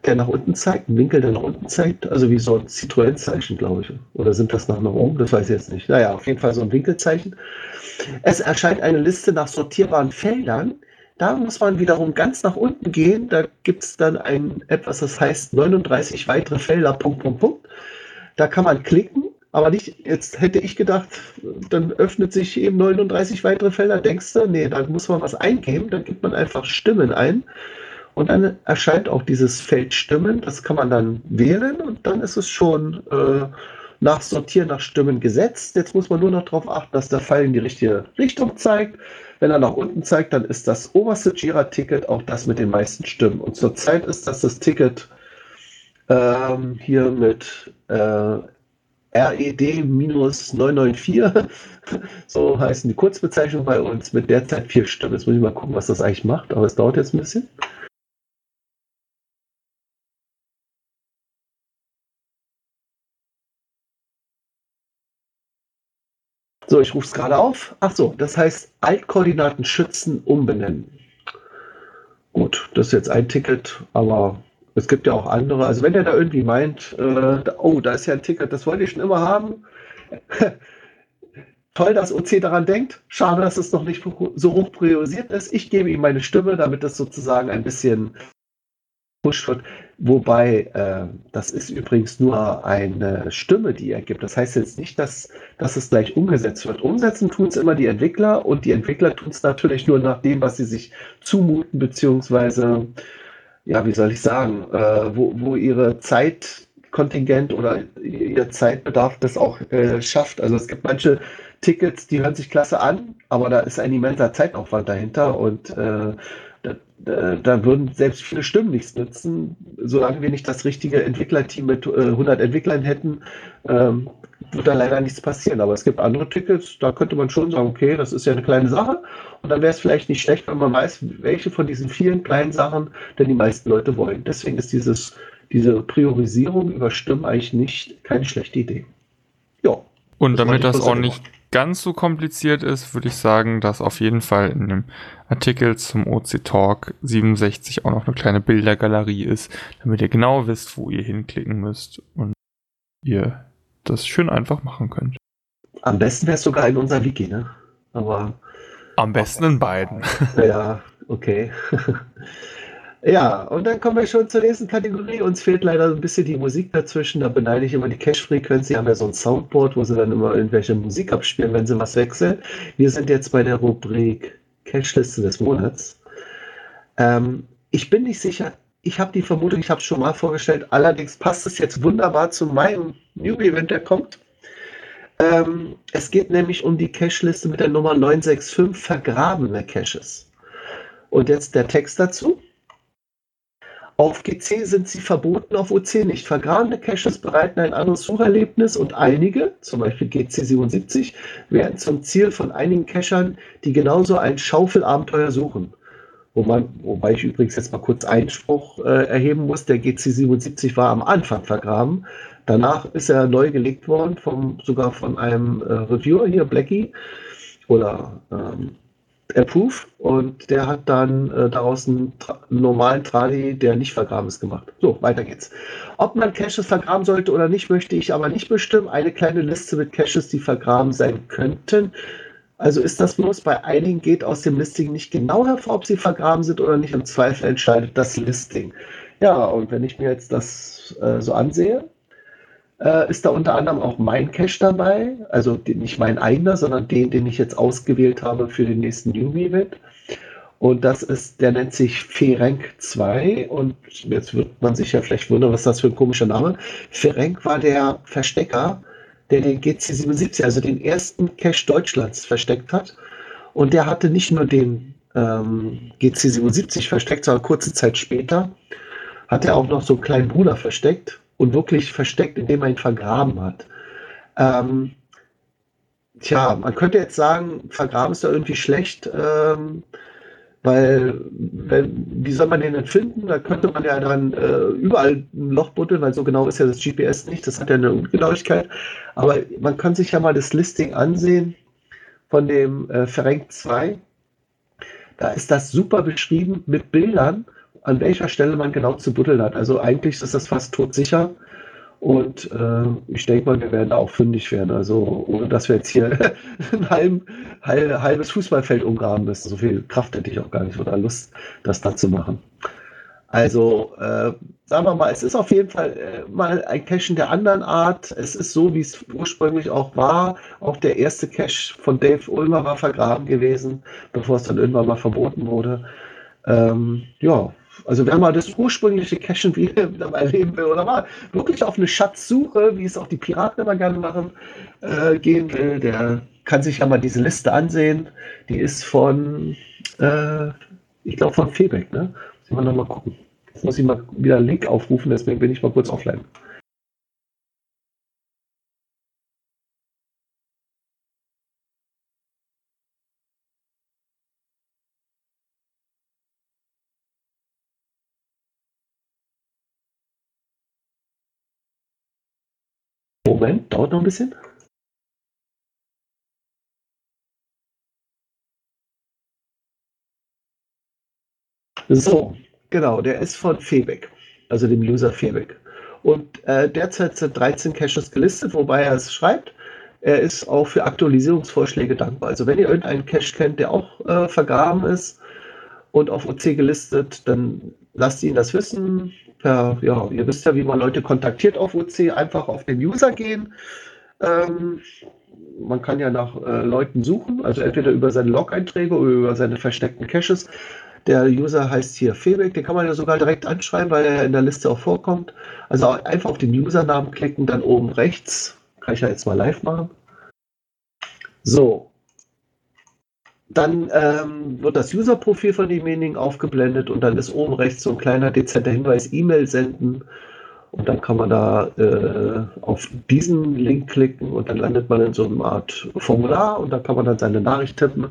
der nach unten zeigt, ein Winkel, der nach unten zeigt, also wie so ein Citroën-Zeichen, glaube ich. Oder sind das nach, oben? Das weiß ich jetzt nicht. Naja, auf jeden Fall so ein Winkelzeichen. Es erscheint eine Liste nach sortierbaren Feldern. Da muss man wiederum ganz nach unten gehen. Da gibt es dann ein etwas, das heißt 39 weitere Felder, Punkt, Punkt, Punkt. Da kann man klicken, aber nicht, jetzt hätte ich gedacht, dann öffnet sich eben 39 weitere Felder. Denkst du, nee, da muss man was eingeben. Dann gibt man einfach Stimmen ein. Und dann erscheint auch dieses Feld Stimmen. Das kann man dann wählen und dann ist es schon äh, nach Sortieren nach Stimmen gesetzt. Jetzt muss man nur noch darauf achten, dass der Pfeil in die richtige Richtung zeigt. Wenn er nach unten zeigt, dann ist das oberste Jira-Ticket auch das mit den meisten Stimmen. Und zurzeit ist das das Ticket ähm, hier mit äh, RED-994. So heißen die Kurzbezeichnungen bei uns mit derzeit vier Stimmen. Jetzt muss ich mal gucken, was das eigentlich macht, aber es dauert jetzt ein bisschen. So, ich rufe es gerade auf. Ach so, das heißt Altkoordinaten schützen, umbenennen. Gut, das ist jetzt ein Ticket, aber es gibt ja auch andere. Also wenn ihr da irgendwie meint, äh, oh, da ist ja ein Ticket, das wollte ich schon immer haben. Toll, dass OC daran denkt. Schade, dass es noch nicht so hoch priorisiert ist. Ich gebe ihm meine Stimme, damit das sozusagen ein bisschen gepusht wird. Wobei, äh, das ist übrigens nur eine Stimme, die er gibt. Das heißt jetzt nicht, dass, dass es gleich umgesetzt wird. Umsetzen tun es immer die Entwickler und die Entwickler tun es natürlich nur nach dem, was sie sich zumuten, beziehungsweise, ja, wie soll ich sagen, äh, wo, wo ihre Zeitkontingent oder ihr Zeitbedarf das auch äh, schafft. Also es gibt manche Tickets, die hören sich klasse an, aber da ist ein immenser Zeitaufwand dahinter und äh, da, würden selbst viele Stimmen nichts nützen, solange wir nicht das richtige Entwicklerteam mit äh, 100 Entwicklern hätten, ähm, wird da leider nichts passieren. Aber es gibt andere Tickets, da könnte man schon sagen, okay, das ist ja eine kleine Sache. Und dann wäre es vielleicht nicht schlecht, wenn man weiß, welche von diesen vielen kleinen Sachen denn die meisten Leute wollen. Deswegen ist dieses, diese Priorisierung über Stimmen eigentlich nicht keine schlechte Idee. Ja. Und damit das auch nicht ganz so kompliziert ist, würde ich sagen, dass auf jeden Fall in dem Artikel zum OC Talk 67 auch noch eine kleine Bildergalerie ist, damit ihr genau wisst, wo ihr hinklicken müsst und ihr das schön einfach machen könnt. Am besten wäre es sogar in unser Wiki, ne? Aber. Am besten in beiden. Ja, okay. Ja, und dann kommen wir schon zur nächsten Kategorie. Uns fehlt leider ein bisschen die Musik dazwischen. Da beneide ich immer die Cache-Frequenz. Sie haben ja so ein Soundboard, wo sie dann immer irgendwelche Musik abspielen, wenn sie was wechseln. Wir sind jetzt bei der Rubrik Cache-Liste des Monats. Ähm, ich bin nicht sicher. Ich habe die Vermutung, ich habe es schon mal vorgestellt. Allerdings passt es jetzt wunderbar zu meinem Newbie-Event, der kommt. Ähm, es geht nämlich um die Cache-Liste mit der Nummer 965, vergrabene Caches. Und jetzt der Text dazu. Auf GC sind sie verboten, auf OC nicht. Vergrabene Caches bereiten ein anderes Sucherlebnis und einige, zum Beispiel GC77, werden zum Ziel von einigen Cachern, die genauso ein Schaufelabenteuer suchen. Wo man, wobei ich übrigens jetzt mal kurz Einspruch äh, erheben muss, der GC77 war am Anfang vergraben. Danach ist er neu gelegt worden, vom, sogar von einem äh, Reviewer hier, Blackie, oder ähm, Approve und der hat dann äh, daraus einen, tra normalen Tradi, der nicht vergraben ist, gemacht. So, weiter geht's. Ob man Caches vergraben sollte oder nicht, möchte ich aber nicht bestimmen. Eine kleine Liste mit Caches, die vergraben sein könnten. Also ist das bloß bei einigen geht aus dem Listing nicht genau hervor, ob sie vergraben sind oder nicht. Im Zweifel entscheidet das Listing. Ja, und wenn ich mir jetzt das äh, so ansehe, äh, ist da unter anderem auch mein Cache dabei. Also nicht mein eigener, sondern den, den ich jetzt ausgewählt habe für den nächsten Newbie-Event. Und das ist, der nennt sich Ferenc 2. Und jetzt wird man sich ja vielleicht wundern, was das für ein komischer Name. Ferenc war der Verstecker, der den GC77, also den ersten Cache Deutschlands, versteckt hat. Und der hatte nicht nur den ähm, GC77 versteckt, sondern kurze Zeit später hat er auch noch so einen kleinen Bruder versteckt und wirklich versteckt, indem man ihn vergraben hat. Ähm, tja, man könnte jetzt sagen, vergraben ist da irgendwie schlecht, ähm, weil, wenn, wie soll man den denn finden? Da könnte man ja dann äh, überall ein Loch buddeln, weil so genau ist ja das GPS nicht, das hat ja eine Ungenauigkeit. Aber man kann sich ja mal das Listing ansehen von dem äh, Ferenc 2. Da ist das super beschrieben mit Bildern an welcher Stelle man genau zu buddeln hat. Also eigentlich ist das fast todsicher. Und äh, ich denke mal, wir werden da auch fündig werden. Also ohne dass wir jetzt hier ein halb, halb, halbes Fußballfeld umgraben müssen. So viel Kraft hätte ich auch gar nicht oder Lust, das da zu machen. Also äh, sagen wir mal, es ist auf jeden Fall äh, mal ein Cache der anderen Art. Es ist so, wie es ursprünglich auch war. Auch der erste Cache von Dave Ulmer war vergraben gewesen, bevor es dann irgendwann mal verboten wurde. Ähm, ja, also wer mal das ursprüngliche wieder, wieder mal erleben will oder mal wirklich auf eine Schatzsuche, wie es auch die Piraten immer gerne machen, äh, gehen will, der kann sich ja mal diese Liste ansehen. Die ist von, äh, ich glaube von Febeck, ne? Muss ich mal nochmal gucken. Jetzt muss ich mal wieder einen Link aufrufen, deswegen bin ich mal kurz offline. Moment, dauert noch ein bisschen. So, genau, der ist von Febeck, also dem User Febeck. Und äh, derzeit sind 13 Caches gelistet, wobei er es schreibt, er ist auch für Aktualisierungsvorschläge dankbar. Also wenn ihr irgendeinen Cache kennt, der auch äh, vergraben ist und auf OC gelistet, dann lasst ihn das wissen. Per, ja, ihr wisst ja, wie man Leute kontaktiert auf OC, einfach auf den User gehen. Ähm, man kann ja nach äh, Leuten suchen, also entweder über seine Log-Einträge oder über seine versteckten Caches. Der User heißt hier Febeck, den kann man ja sogar direkt anschreiben, weil er in der Liste auch vorkommt. Also einfach auf den Usernamen klicken, dann oben rechts. Kann ich ja jetzt mal live machen. So. Dann ähm, wird das User-Profil von demjenigen aufgeblendet und dann ist oben rechts so ein kleiner dezenter Hinweis, E-Mail senden. Und dann kann man da äh, auf diesen Link klicken und dann landet man in so einer Art Formular und da kann man dann seine Nachricht tippen.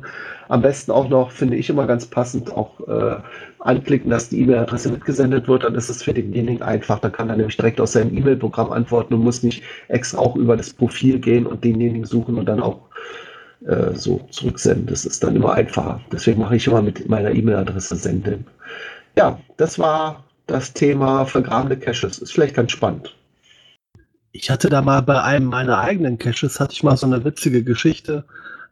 Am besten auch noch, finde ich immer ganz passend, auch äh, anklicken, dass die E-Mail-Adresse mitgesendet wird. Dann ist es für denjenigen einfach. Dann kann er nämlich direkt aus seinem E-Mail-Programm antworten und muss nicht extra auch über das Profil gehen und denjenigen suchen und dann auch äh, so zurücksenden. Das ist dann immer einfacher. Deswegen mache ich immer mit meiner E-Mail-Adresse senden. Ja, das war das Thema vergrabene Caches. Ist vielleicht ganz spannend. Ich hatte da mal bei einem meiner eigenen Caches, hatte ich mal so eine witzige Geschichte.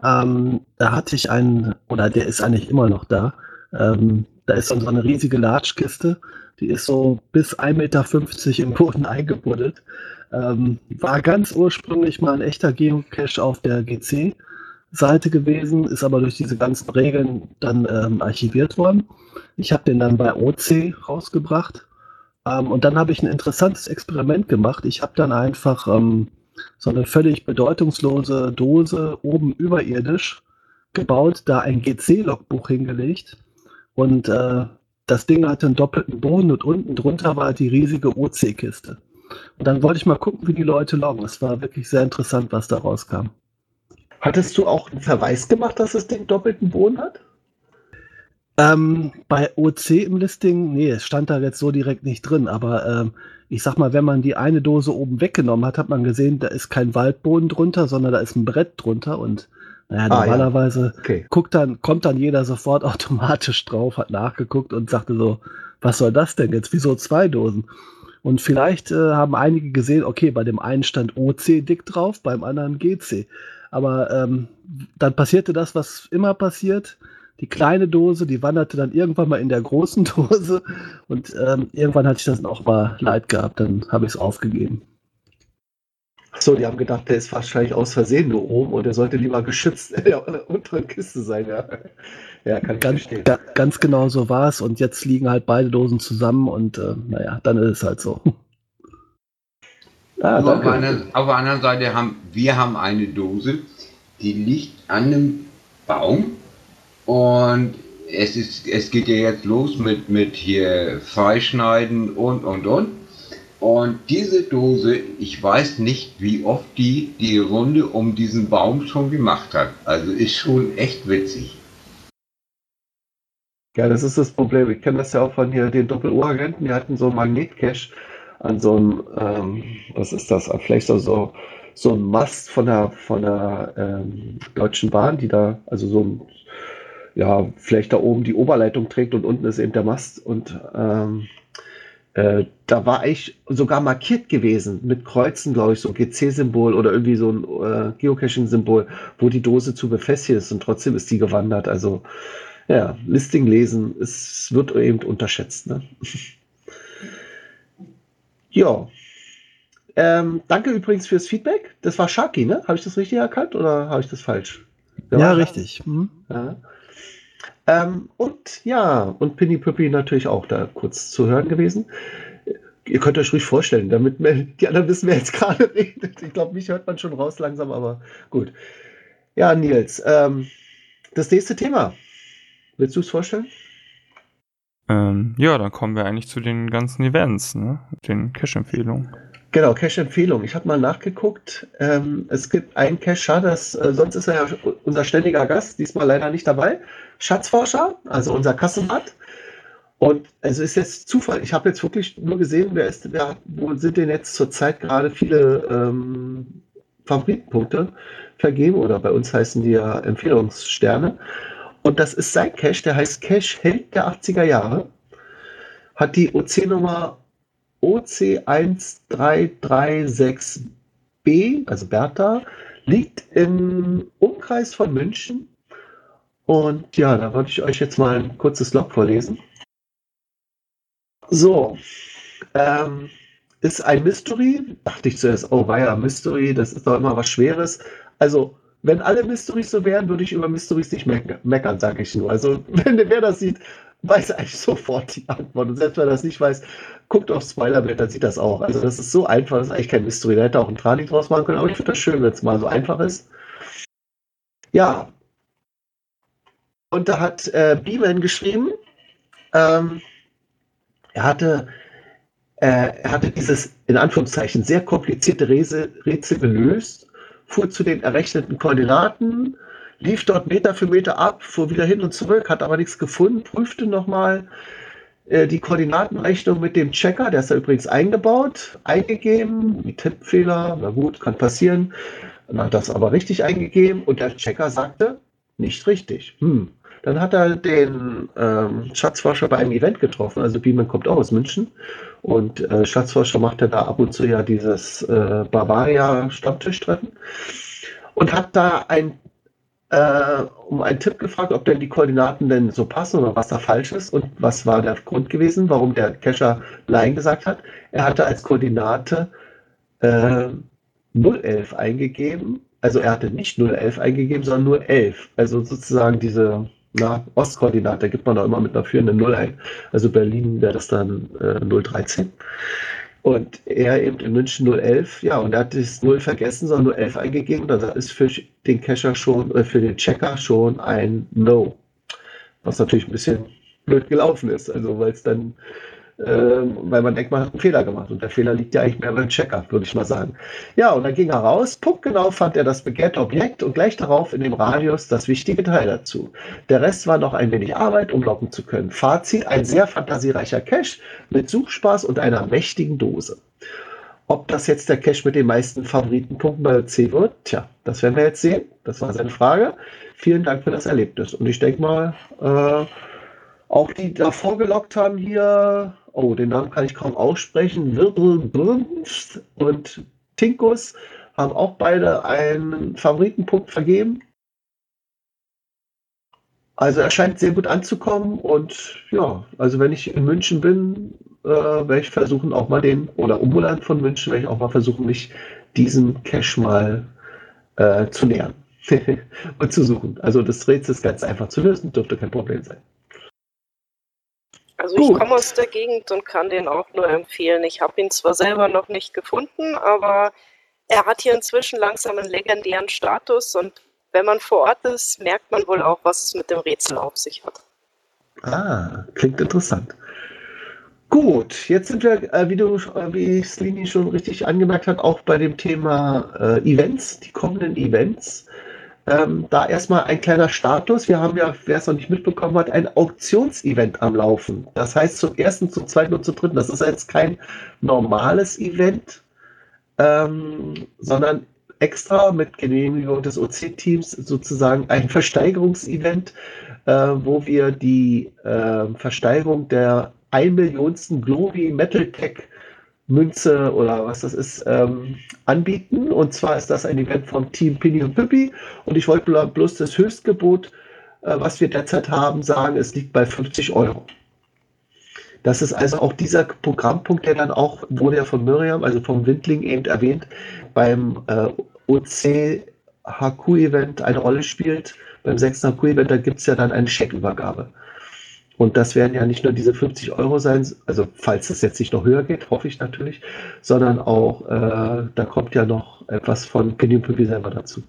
Ähm, da hatte ich einen, oder der ist eigentlich immer noch da. Ähm, da ist so eine riesige Latschkiste, die ist so bis 1,50 Meter im Boden eingebuddelt. Ähm, war ganz ursprünglich mal ein echter Geocache auf der GC-Seite gewesen, ist aber durch diese ganzen Regeln dann ähm, archiviert worden. Ich habe den dann bei OC rausgebracht. Ähm, und dann habe ich ein interessantes Experiment gemacht. Ich habe dann einfach ähm, so eine völlig bedeutungslose Dose oben überirdisch gebaut, da ein GC-Logbuch hingelegt. Und äh, das Ding hatte einen doppelten Boden und unten drunter war die riesige OC-Kiste. Und dann wollte ich mal gucken, wie die Leute loggen. Es war wirklich sehr interessant, was da rauskam. Hattest du auch einen Verweis gemacht, dass das Ding doppelten Boden hat? Ähm, bei OC im Listing, nee, es stand da jetzt so direkt nicht drin, aber ähm, ich sag mal, wenn man die eine Dose oben weggenommen hat, hat man gesehen, da ist kein Waldboden drunter, sondern da ist ein Brett drunter und naja, Ah, ja. normalerweise Okay. guckt dann, kommt dann jeder sofort automatisch drauf, hat nachgeguckt und sagte so, was soll das denn jetzt? Wieso zwei Dosen? Und vielleicht äh, haben einige gesehen, okay, bei dem einen stand OC dick drauf, beim anderen GC. Aber ähm, dann passierte das, was immer passiert. Die kleine Dose, die wanderte dann irgendwann mal in der großen Dose und ähm, irgendwann hatte ich das auch mal leid gehabt, dann habe ich es aufgegeben. Achso, die haben gedacht, der ist wahrscheinlich aus Versehen nur oben und der sollte lieber geschützt in der unteren Kiste sein. Ja, ja kann ich Ganz, verstehen. ga, ganz genau so war es und jetzt liegen halt beide Dosen zusammen und äh, naja, dann ist es halt so. Ah, auf, danke. einer, auf der anderen Seite haben wir haben eine Dose, die liegt an einem Baum und es, ist, es geht ja jetzt los mit, mit hier Freischneiden und und und. Und diese Dose, ich weiß nicht, wie oft die die Runde um diesen Baum schon gemacht hat. Also ist schon echt witzig. Ja, das ist das Problem. Ich kenne das ja auch von hier den Doppel-Ohr-Agenten, die hatten so einen Magnetcache an so einem, ähm, was ist das, vielleicht so, so, ein Mast von der, von der ähm, Deutschen Bahn, die da, also so ein, ja, vielleicht da oben die Oberleitung trägt und unten ist eben der Mast und ähm, äh, da war ich sogar markiert gewesen mit Kreuzen, glaube ich, so ein GC-Symbol oder irgendwie so ein äh, Geocaching-Symbol, wo die Dose zu befestigen ist und trotzdem ist die gewandert. Also ja, Listing lesen, es wird eben unterschätzt. Ne? ja. Ähm, danke übrigens fürs Feedback. Das war Sharky, ne? Habe ich das richtig erkannt oder habe ich das falsch? Wer Ja, richtig. Mhm. Ja. Ähm, und ja, und Pinny Püppi natürlich auch da kurz zu hören gewesen. Ihr könnt euch ruhig vorstellen, damit mir- die anderen wissen, wer jetzt gerade redet. Ich glaube, mich hört man schon raus langsam, aber gut. Ja, Nils, ähm, das nächste Thema. Willst du es vorstellen? Ähm, ja, dann kommen wir eigentlich zu den ganzen Events, ne? Den Cache-Empfehlungen. Genau, Cache-Empfehlung. Ich habe mal nachgeguckt. Ähm, es gibt einen Cacher, das, äh, sonst ist er ja unser ständiger Gast, diesmal leider nicht dabei. Schatzforscher, also unser Kassenbad. Und also ist jetzt Zufall. Ich habe jetzt wirklich nur gesehen, wer ist, wer, wo sind denn jetzt zurzeit gerade viele ähm, Favoritenpunkte vergeben oder bei uns heißen die ja Empfehlungssterne. Und das ist sein Cache, der heißt Cache Held der 80er Jahre. Hat die OC-Nummer OC1336B, also Bertha, liegt im Umkreis von München. Und ja, da wollte ich euch jetzt mal ein kurzes Log vorlesen. So, ähm, ist ein Mystery. Dachte ich zuerst, oh weia, Mystery, das ist doch immer was Schweres. Also, wenn alle Mysteries so wären, würde ich über Mysteries nicht meck meckern, sage ich nur. Also, wenn wer das sieht, weiß eigentlich sofort die Antwort. Und selbst wenn er das nicht weiß, guckt auf Spoilerbild, dann sieht das auch. Also, das ist so einfach, das ist eigentlich kein Mystery. Da hätte auch ein Trani draus machen können, aber ich finde das schön, wenn es mal so einfach ist. Ja. Und da hat äh, Beeman geschrieben, ähm, er hatte, äh, er hatte dieses in Anführungszeichen sehr komplizierte Rätsel gelöst, fuhr zu den errechneten Koordinaten, lief dort Meter für Meter ab, fuhr wieder hin und zurück, hat aber nichts gefunden, prüfte nochmal äh, die Koordinatenrechnung mit dem Checker, der ist da übrigens eingebaut, eingegeben, die Tippfehler, na gut, kann passieren, dann hat das aber richtig eingegeben und der Checker sagte, nicht richtig. Hm, dann hat er den ähm, Schatzforscher bei einem Event getroffen. Also Beeman kommt auch aus München. Und äh, Schatzforscher macht ja da ab und zu ja dieses äh, Bavaria-Stammtischtreffen. Und hat da ein, äh, um einen Tipp gefragt, ob denn die Koordinaten denn so passen oder was da falsch ist. Und was war der Grund gewesen, warum der Cacher Nein gesagt hat. Er hatte als Koordinate äh, 011 eingegeben. Also er hatte nicht 011 eingegeben, sondern nur 11. Also sozusagen diese na, Ostkoordinate gibt man da immer mit einer führenden Null ein. Also Berlin wäre das dann äh, 013. Und er eben in München 011, ja, und er hat das 0 vergessen, sondern 011 eingegeben. Das ist für den Cacher schon, äh, für den Checker schon ein No. Was natürlich ein bisschen blöd gelaufen ist. Also, weil es dann weil man denkt, man hat einen Fehler gemacht. Und der Fehler liegt ja eigentlich mehr beim Checker, würde ich mal sagen. Ja, und dann ging er raus, punktgenau fand er das begehrte Objekt und gleich darauf in dem Radius das wichtige Teil dazu. Der Rest war noch ein wenig Arbeit, um locken zu können. Fazit, ein sehr fantasiereicher Cache mit Suchspaß und einer mächtigen Dose. Ob das jetzt der Cache mit den meisten Favoritenpunkten bei C wird, tja, das werden wir jetzt sehen. Das war seine Frage. Vielen Dank für das Erlebnis. Und ich denke mal, äh, auch die davor gelockt haben hier, oh, den Namen kann ich kaum aussprechen, Wirbelbrunst und Tinkus haben auch beide einen Favoritenpunkt vergeben. Also er scheint sehr gut anzukommen und ja, also wenn ich in München bin, äh, werde ich versuchen auch mal den, oder umland von München, werde ich auch mal versuchen, mich diesem Cache mal äh, zu nähern und zu suchen. Also das Rätsel ist ganz einfach zu lösen, dürfte kein Problem sein. Also ich komme aus der Gegend und kann den auch nur empfehlen. Ich habe ihn zwar selber noch nicht gefunden, aber er hat hier inzwischen langsam einen legendären Status und wenn man vor Ort ist, merkt man wohl auch, was es mit dem Rätsel auf sich hat. Ah, klingt interessant. Gut, jetzt sind wir, äh, wie du, äh, wie Slini schon richtig angemerkt hat, auch bei dem Thema äh, Events, die kommenden Events. Ähm, da erstmal ein kleiner Status. Wir haben ja, wer es noch nicht mitbekommen hat, ein Auktionsevent am Laufen. Das heißt zum ersten, zum zweiten und zum dritten. Das ist jetzt kein normales Event, ähm, sondern extra mit Genehmigung des OC-Teams sozusagen ein Versteigerungsevent, äh, wo wir die äh, Versteigerung der 1 Millionsten Glory Metal Tech Münze oder was das ist, ähm, anbieten. Und zwar ist das ein Event vom Team Pini und Pippi. Und ich wollte bloß das Höchstgebot, äh, was wir derzeit haben, sagen, es liegt bei 50 Euro. Das ist also auch dieser Programmpunkt, der dann auch, wurde ja von Miriam, also vom Windling eben erwähnt, beim äh, OC HQ-Event eine Rolle spielt. Beim 6. HQ-Event, da gibt es ja dann eine Scheckübergabe. Und das werden ja nicht nur diese 50 Euro sein, also falls es jetzt nicht noch höher geht, hoffe ich natürlich, sondern auch, äh, da kommt ja noch etwas von Pinion Pipi selber dazu.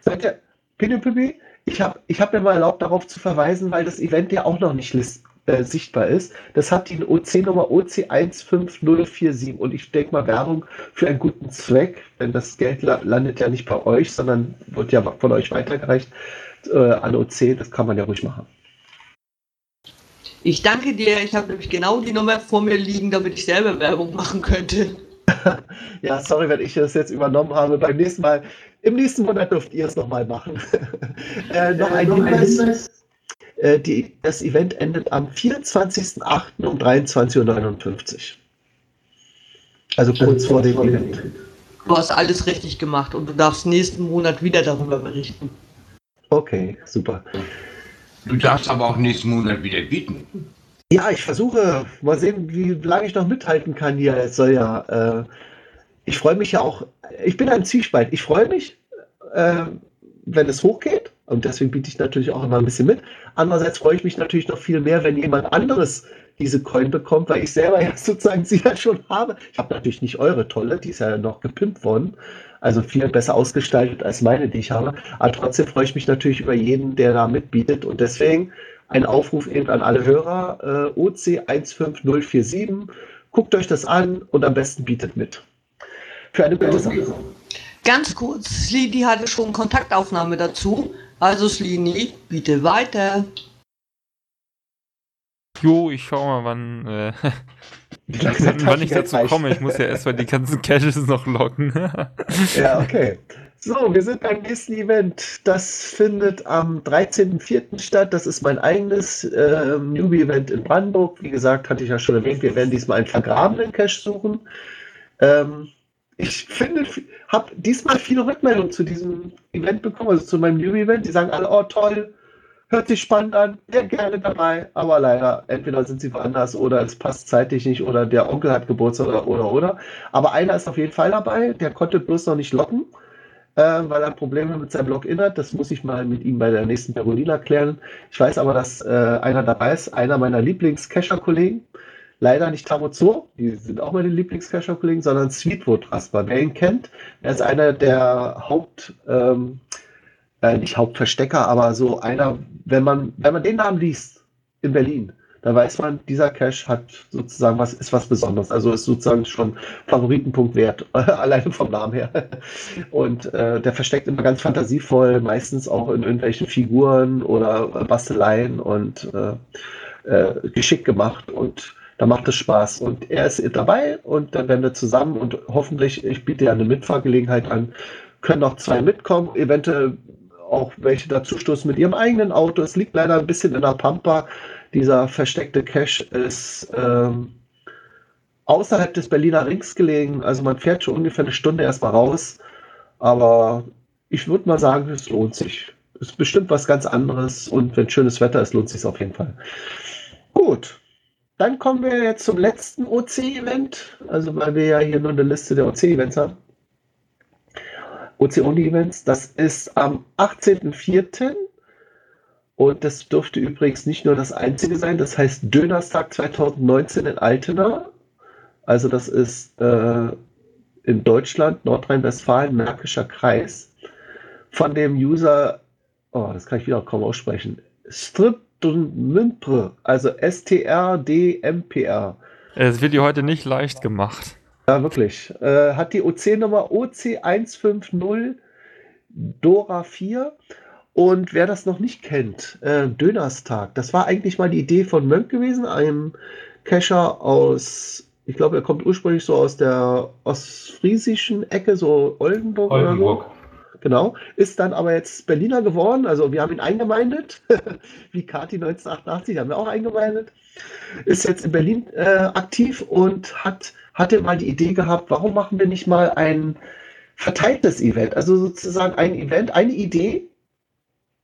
Seid ihr, Pinion Pipi, ich habe ich hab mir mal erlaubt, darauf zu verweisen, weil das Event ja auch noch nicht list, äh, sichtbar ist. Das hat die OC-Nummer OC15047 und ich denke mal Werbung für einen guten Zweck, denn das Geld la landet ja nicht bei euch, sondern wird ja von euch weitergereicht äh, an OC, das kann man ja ruhig machen. Ich danke dir. Ich habe nämlich genau die Nummer vor mir liegen, damit ich selber Werbung machen könnte. Ja, sorry, wenn ich das jetzt übernommen habe. Beim nächsten Mal, im nächsten Monat dürft ihr es nochmal machen. äh, noch ein Hinweis. Äh, die, das Event endet am 24.08. um 23.59 Uhr. Also kurz vor dem Event. Du hast alles richtig gemacht und du darfst nächsten Monat wieder darüber berichten. Okay, super. Du darfst aber auch nächsten Monat wieder bieten. Ja, ich versuche mal sehen, wie lange ich noch mithalten kann hier. Es soll ja, äh, ich freue mich ja auch, ich bin ein Zwiespalt. Ich freue mich, äh, wenn es hochgeht und deswegen biete ich natürlich auch immer ein bisschen mit. Andererseits freue ich mich natürlich noch viel mehr, wenn jemand anderes diese Coin bekommt, weil ich selber ja sozusagen sie ja schon habe. Ich habe natürlich nicht eure tolle, die ist ja noch gepimpt worden, also viel besser ausgestaltet als meine, die ich habe. Aber trotzdem freue ich mich natürlich über jeden, der da mitbietet und deswegen ein Aufruf eben an alle Hörer, äh, OC 15047, guckt euch das an und am besten bietet mit. Für eine gute Sache. Ganz kurz, Slini hatte schon Kontaktaufnahme dazu. Also Slini, bitte weiter. Jo, ich schau mal, wann, äh, wann, wann ich dazu reicht. komme. Ich muss ja erstmal die ganzen Caches noch locken. Ja, okay. So, wir sind beim nächsten Event. Das findet am 13.04. statt. Das ist mein eigenes äh, Newbie-Event in Brandenburg. Wie gesagt, hatte ich ja schon erwähnt, wir werden diesmal einen vergrabenen Cache suchen. Ähm, ich finde, habe diesmal viele Rückmeldungen zu diesem Event bekommen, also zu meinem Newbie-Event. Die sagen alle, oh toll, hört sich spannend an, wäre gerne dabei, aber leider, entweder sind sie woanders oder es passt zeitlich nicht oder der Onkel hat Geburtstag oder oder oder. Aber einer ist auf jeden Fall dabei, der konnte bloß noch nicht locken, äh, weil er Probleme mit seinem Login hat. Das muss ich mal mit ihm bei der nächsten Perolina klären. Ich weiß aber, dass äh, einer dabei ist, einer meiner Lieblings-Cacher-Kollegen. Leider nicht Tamozo, die sind auch meine Lieblings-Cacher-Kollegen, sondern Sweetwood Rasper. Wer ihn kennt, er ist einer der Haupt, ähm, äh, nicht Hauptverstecker, aber so einer, wenn man, wenn man den Namen liest in Berlin, da weiß man, dieser Cache hat sozusagen was, ist was Besonderes. Also ist sozusagen schon Favoritenpunkt wert, alleine vom Namen her. Und äh, der versteckt immer ganz fantasievoll, meistens auch in irgendwelchen Figuren oder Basteleien und äh, äh, geschickt gemacht. Und da macht es Spaß. Und er ist dabei und dann werden wir zusammen und hoffentlich, ich biete ja eine Mitfahrgelegenheit an, können noch zwei mitkommen, eventuell auch welche dazustoßen mit ihrem eigenen Auto. Es liegt leider ein bisschen in der Pampa. Dieser versteckte Cache ist ähm, außerhalb des Berliner Rings gelegen. Also man fährt schon ungefähr eine Stunde erstmal raus. Aber ich würde mal sagen, es lohnt sich. Es ist bestimmt was ganz anderes und wenn schönes Wetter ist, lohnt es sich auf jeden Fall. Gut. Dann kommen wir jetzt zum letzten OC-Event. Also weil wir ja hier nur eine Liste der OC-Events haben. OC-Only-Events. Das ist am 18.04. Und das dürfte übrigens nicht nur das einzige sein. Das heißt Dönerstag 2019 in Altena. Also das ist äh, in Deutschland, Nordrhein-Westfalen, Märkischer Kreis. Von dem User, oh, das kann ich wieder kaum aussprechen, Stripdmmpr, also S-T-R-D-M-P-R. Es wird dir heute nicht leicht gemacht. Ja, wirklich. Äh, hat die OC-Nummer OC150 Dora 4. Und wer das noch nicht kennt, äh, Dönerstag, das war eigentlich mal die Idee von Mönk gewesen, einem Cacher aus, ich glaube, er kommt ursprünglich so aus der ostfriesischen Ecke, so Oldenburg, Oldenburg. oder so. Genau, ist dann aber jetzt Berliner geworden, also wir haben ihn eingemeindet, wie Kati 1988 haben wir auch eingemeindet, ist jetzt in Berlin äh, aktiv und hat, hatte mal die Idee gehabt, warum machen wir nicht mal ein verteiltes Event, also sozusagen ein Event, eine Idee,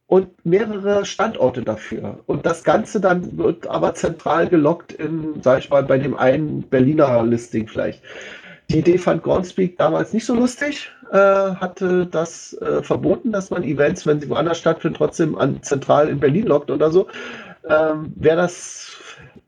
und mehrere Standorte dafür. Und das Ganze dann wird aber zentral gelockt in, sag ich mal, bei dem einen Berliner Listing vielleicht. Die Idee fand Groundspeak damals nicht so lustig, äh, hatte das äh, verboten, dass man Events, wenn sie woanders stattfinden, trotzdem an, zentral in Berlin lockt oder so. Ähm, wäre das,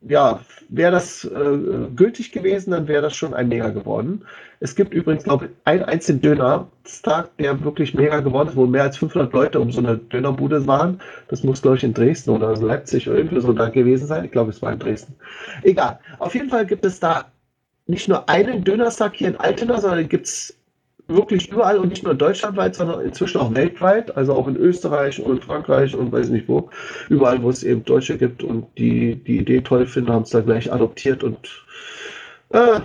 ja, wäre das äh, gültig gewesen, dann wäre das schon ein Mega geworden. Es gibt übrigens, glaube ich, einen einzigen Dönerstag, der wirklich mega geworden ist, wo mehr als 500 Leute um so eine Dönerbude waren. Das muss, glaube ich, in Dresden oder Leipzig oder irgendwie so da gewesen sein. Ich glaube, es war in Dresden. Egal. Auf jeden Fall gibt es da nicht nur einen Dönerstag hier in Altena, sondern gibt es wirklich überall und nicht nur deutschlandweit, sondern inzwischen auch weltweit, also auch in Österreich und Frankreich und weiß nicht wo, überall, wo es eben Deutsche gibt und die die Idee toll finden, haben es dann gleich adoptiert und äh,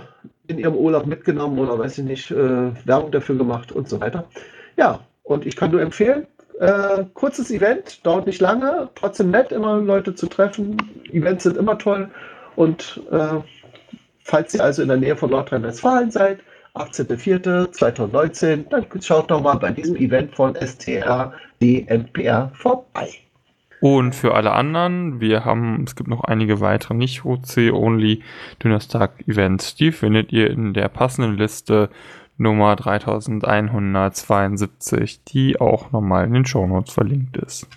in ihrem Urlaub mitgenommen oder weiß ich nicht, äh, Werbung dafür gemacht und so weiter. Ja, und ich kann nur empfehlen, äh, kurzes Event, dauert nicht lange, trotzdem nett, immer Leute zu treffen. Events sind immer toll und äh, falls ihr also in der Nähe von Nordrhein-Westfalen seid, 18.04.2019, dann schaut doch mal bei diesem Event von STR DMPR vorbei. Und für alle anderen, wir haben, es gibt noch einige weitere nicht-OC-only Dynastag-Events. Die findet ihr in der passenden Liste Nummer 3172, die auch nochmal in den Shownotes verlinkt ist.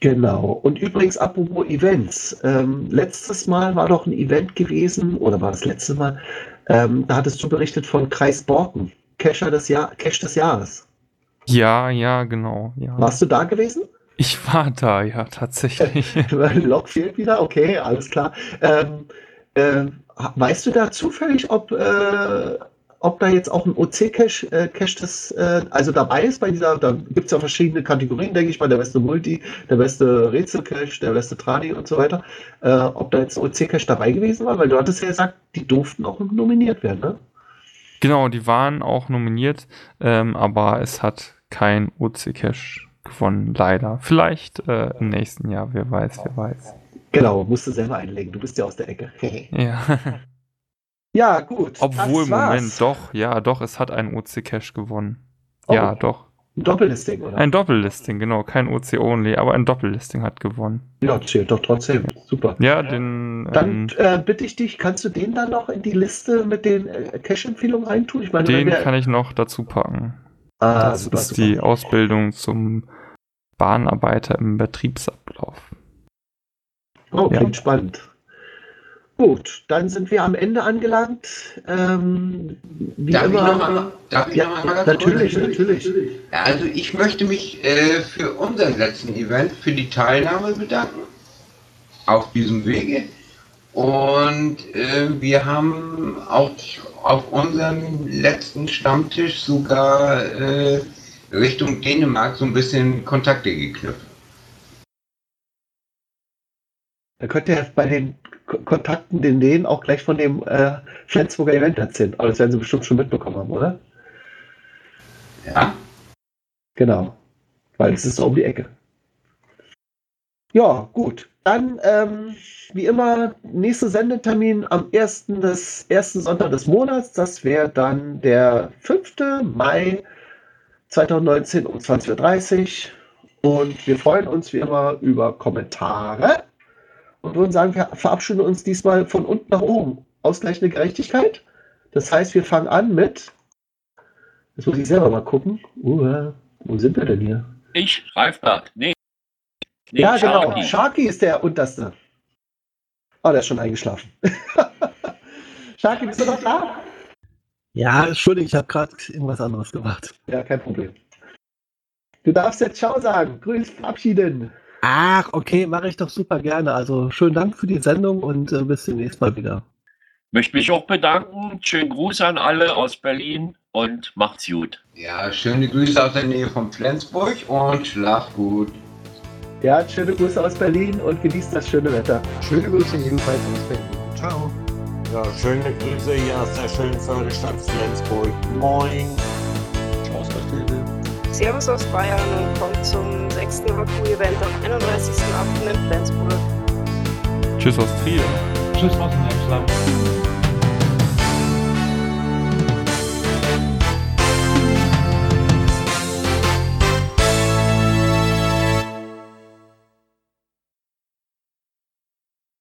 Genau. Und übrigens, apropos Events. Ähm, letztes Mal war doch ein Event gewesen, oder war das letzte Mal? Ähm, da hattest du berichtet von Kreis Borken, Cacher des Jahr, Cache des Jahres. Ja, ja, genau. Ja. Warst du da gewesen? Ich war da, ja, tatsächlich. Log fehlt wieder, okay, alles klar. Ähm, äh, weißt du da zufällig, ob, äh, ob da jetzt auch ein OC-Cache äh, Cache das, äh, also dabei ist bei dieser, da gibt es ja verschiedene Kategorien, denke ich mal, der beste Multi, der beste Rätsel-Cache, der beste Tradi und so weiter. Äh, ob da jetzt ein OC-Cache dabei gewesen war, weil du hattest ja gesagt, die durften auch nominiert werden, ne? Genau, die waren auch nominiert, ähm, aber es hat kein OC-Cache gewonnen, leider. Vielleicht äh, im nächsten Jahr, wer weiß, wer weiß. Genau, musst du selber einlegen, du bist ja aus der Ecke. Ja. Ja, gut. Obwohl. Moment, doch, ja, doch, es hat ein OC-Cache gewonnen. Oh. Ja, doch. Ein Doppellisting, oder? Ein Doppellisting, genau, kein OC-only, aber ein Doppellisting hat gewonnen. Ja, zählt doch trotzdem. Super. Ja, den, Dann ähm, äh, bitte ich dich, kannst du den dann noch in die Liste mit den äh, Cache-Empfehlungen reintun? Ich meine, den wir- kann ich noch dazu packen. Ah, das super, ist super. die Ausbildung zum Bahnarbeiter im Betriebsablauf. Oh, Ja. klingt spannend. Gut, dann sind wir am Ende angelangt. Ähm, wie Darf ich immer. noch einmal- darf ich ja, noch einmal ja, kurz? natürlich, natürlich. Ja, also ich möchte mich äh, für unseren letzten Event, für die Teilnahme bedanken. Auf diesem Wege. Und äh, wir haben auch auf unserem letzten Stammtisch sogar äh, Richtung Dänemark so ein bisschen Kontakte geknüpft. Da könnt ihr bei den Kontakten den denen auch gleich von dem äh, Flensburger Event erzählen. Aber das werden sie bestimmt schon mitbekommen haben, oder? Ja. Genau. Weil es ist so um die Ecke. Ja, gut. Dann, ähm, wie immer, nächster Sendetermin am 1. des ersten Sonntag des Monats. Das wäre dann der 5. Mai 2019 um 20.30 Uhr. Und wir freuen uns wie immer über Kommentare und würden sagen, wir verabschieden uns diesmal von unten nach oben. Ausgleichende Gerechtigkeit. Das heißt, wir fangen an mit. Jetzt muss ich selber mal gucken. Uh, wo sind wir denn hier? Ich, Reifbert. Nee. nee ja, genau. Sharky. Sharky ist der unterste. Oh, der ist schon eingeschlafen. Sharky, bist du noch da? Ja, Entschuldigung, ich habe gerade irgendwas anderes gemacht. Ja, kein Problem. Du darfst jetzt Ciao sagen. Grüß verabschieden. Ach, okay, mache ich doch super gerne. Also schönen Dank für die Sendung und äh, bis demnächst mal wieder. Möchte mich auch bedanken. Schönen Gruß an alle aus Berlin und macht's gut. Ja, schöne Grüße aus der Nähe von Flensburg und schlaf gut. Ja, schöne Grüße aus Berlin und genießt das schöne Wetter. Schöne Grüße jedenfalls aus Berlin. Ciao. Ja, schöne Grüße hier aus der schönen Förderstadt Flensburg. Moin. Servus aus Bayern und kommt zum sechsten HQ-Event am 31.08. in Flensburg. Tschüss aus Trier. Tschüss aus dem Emsland.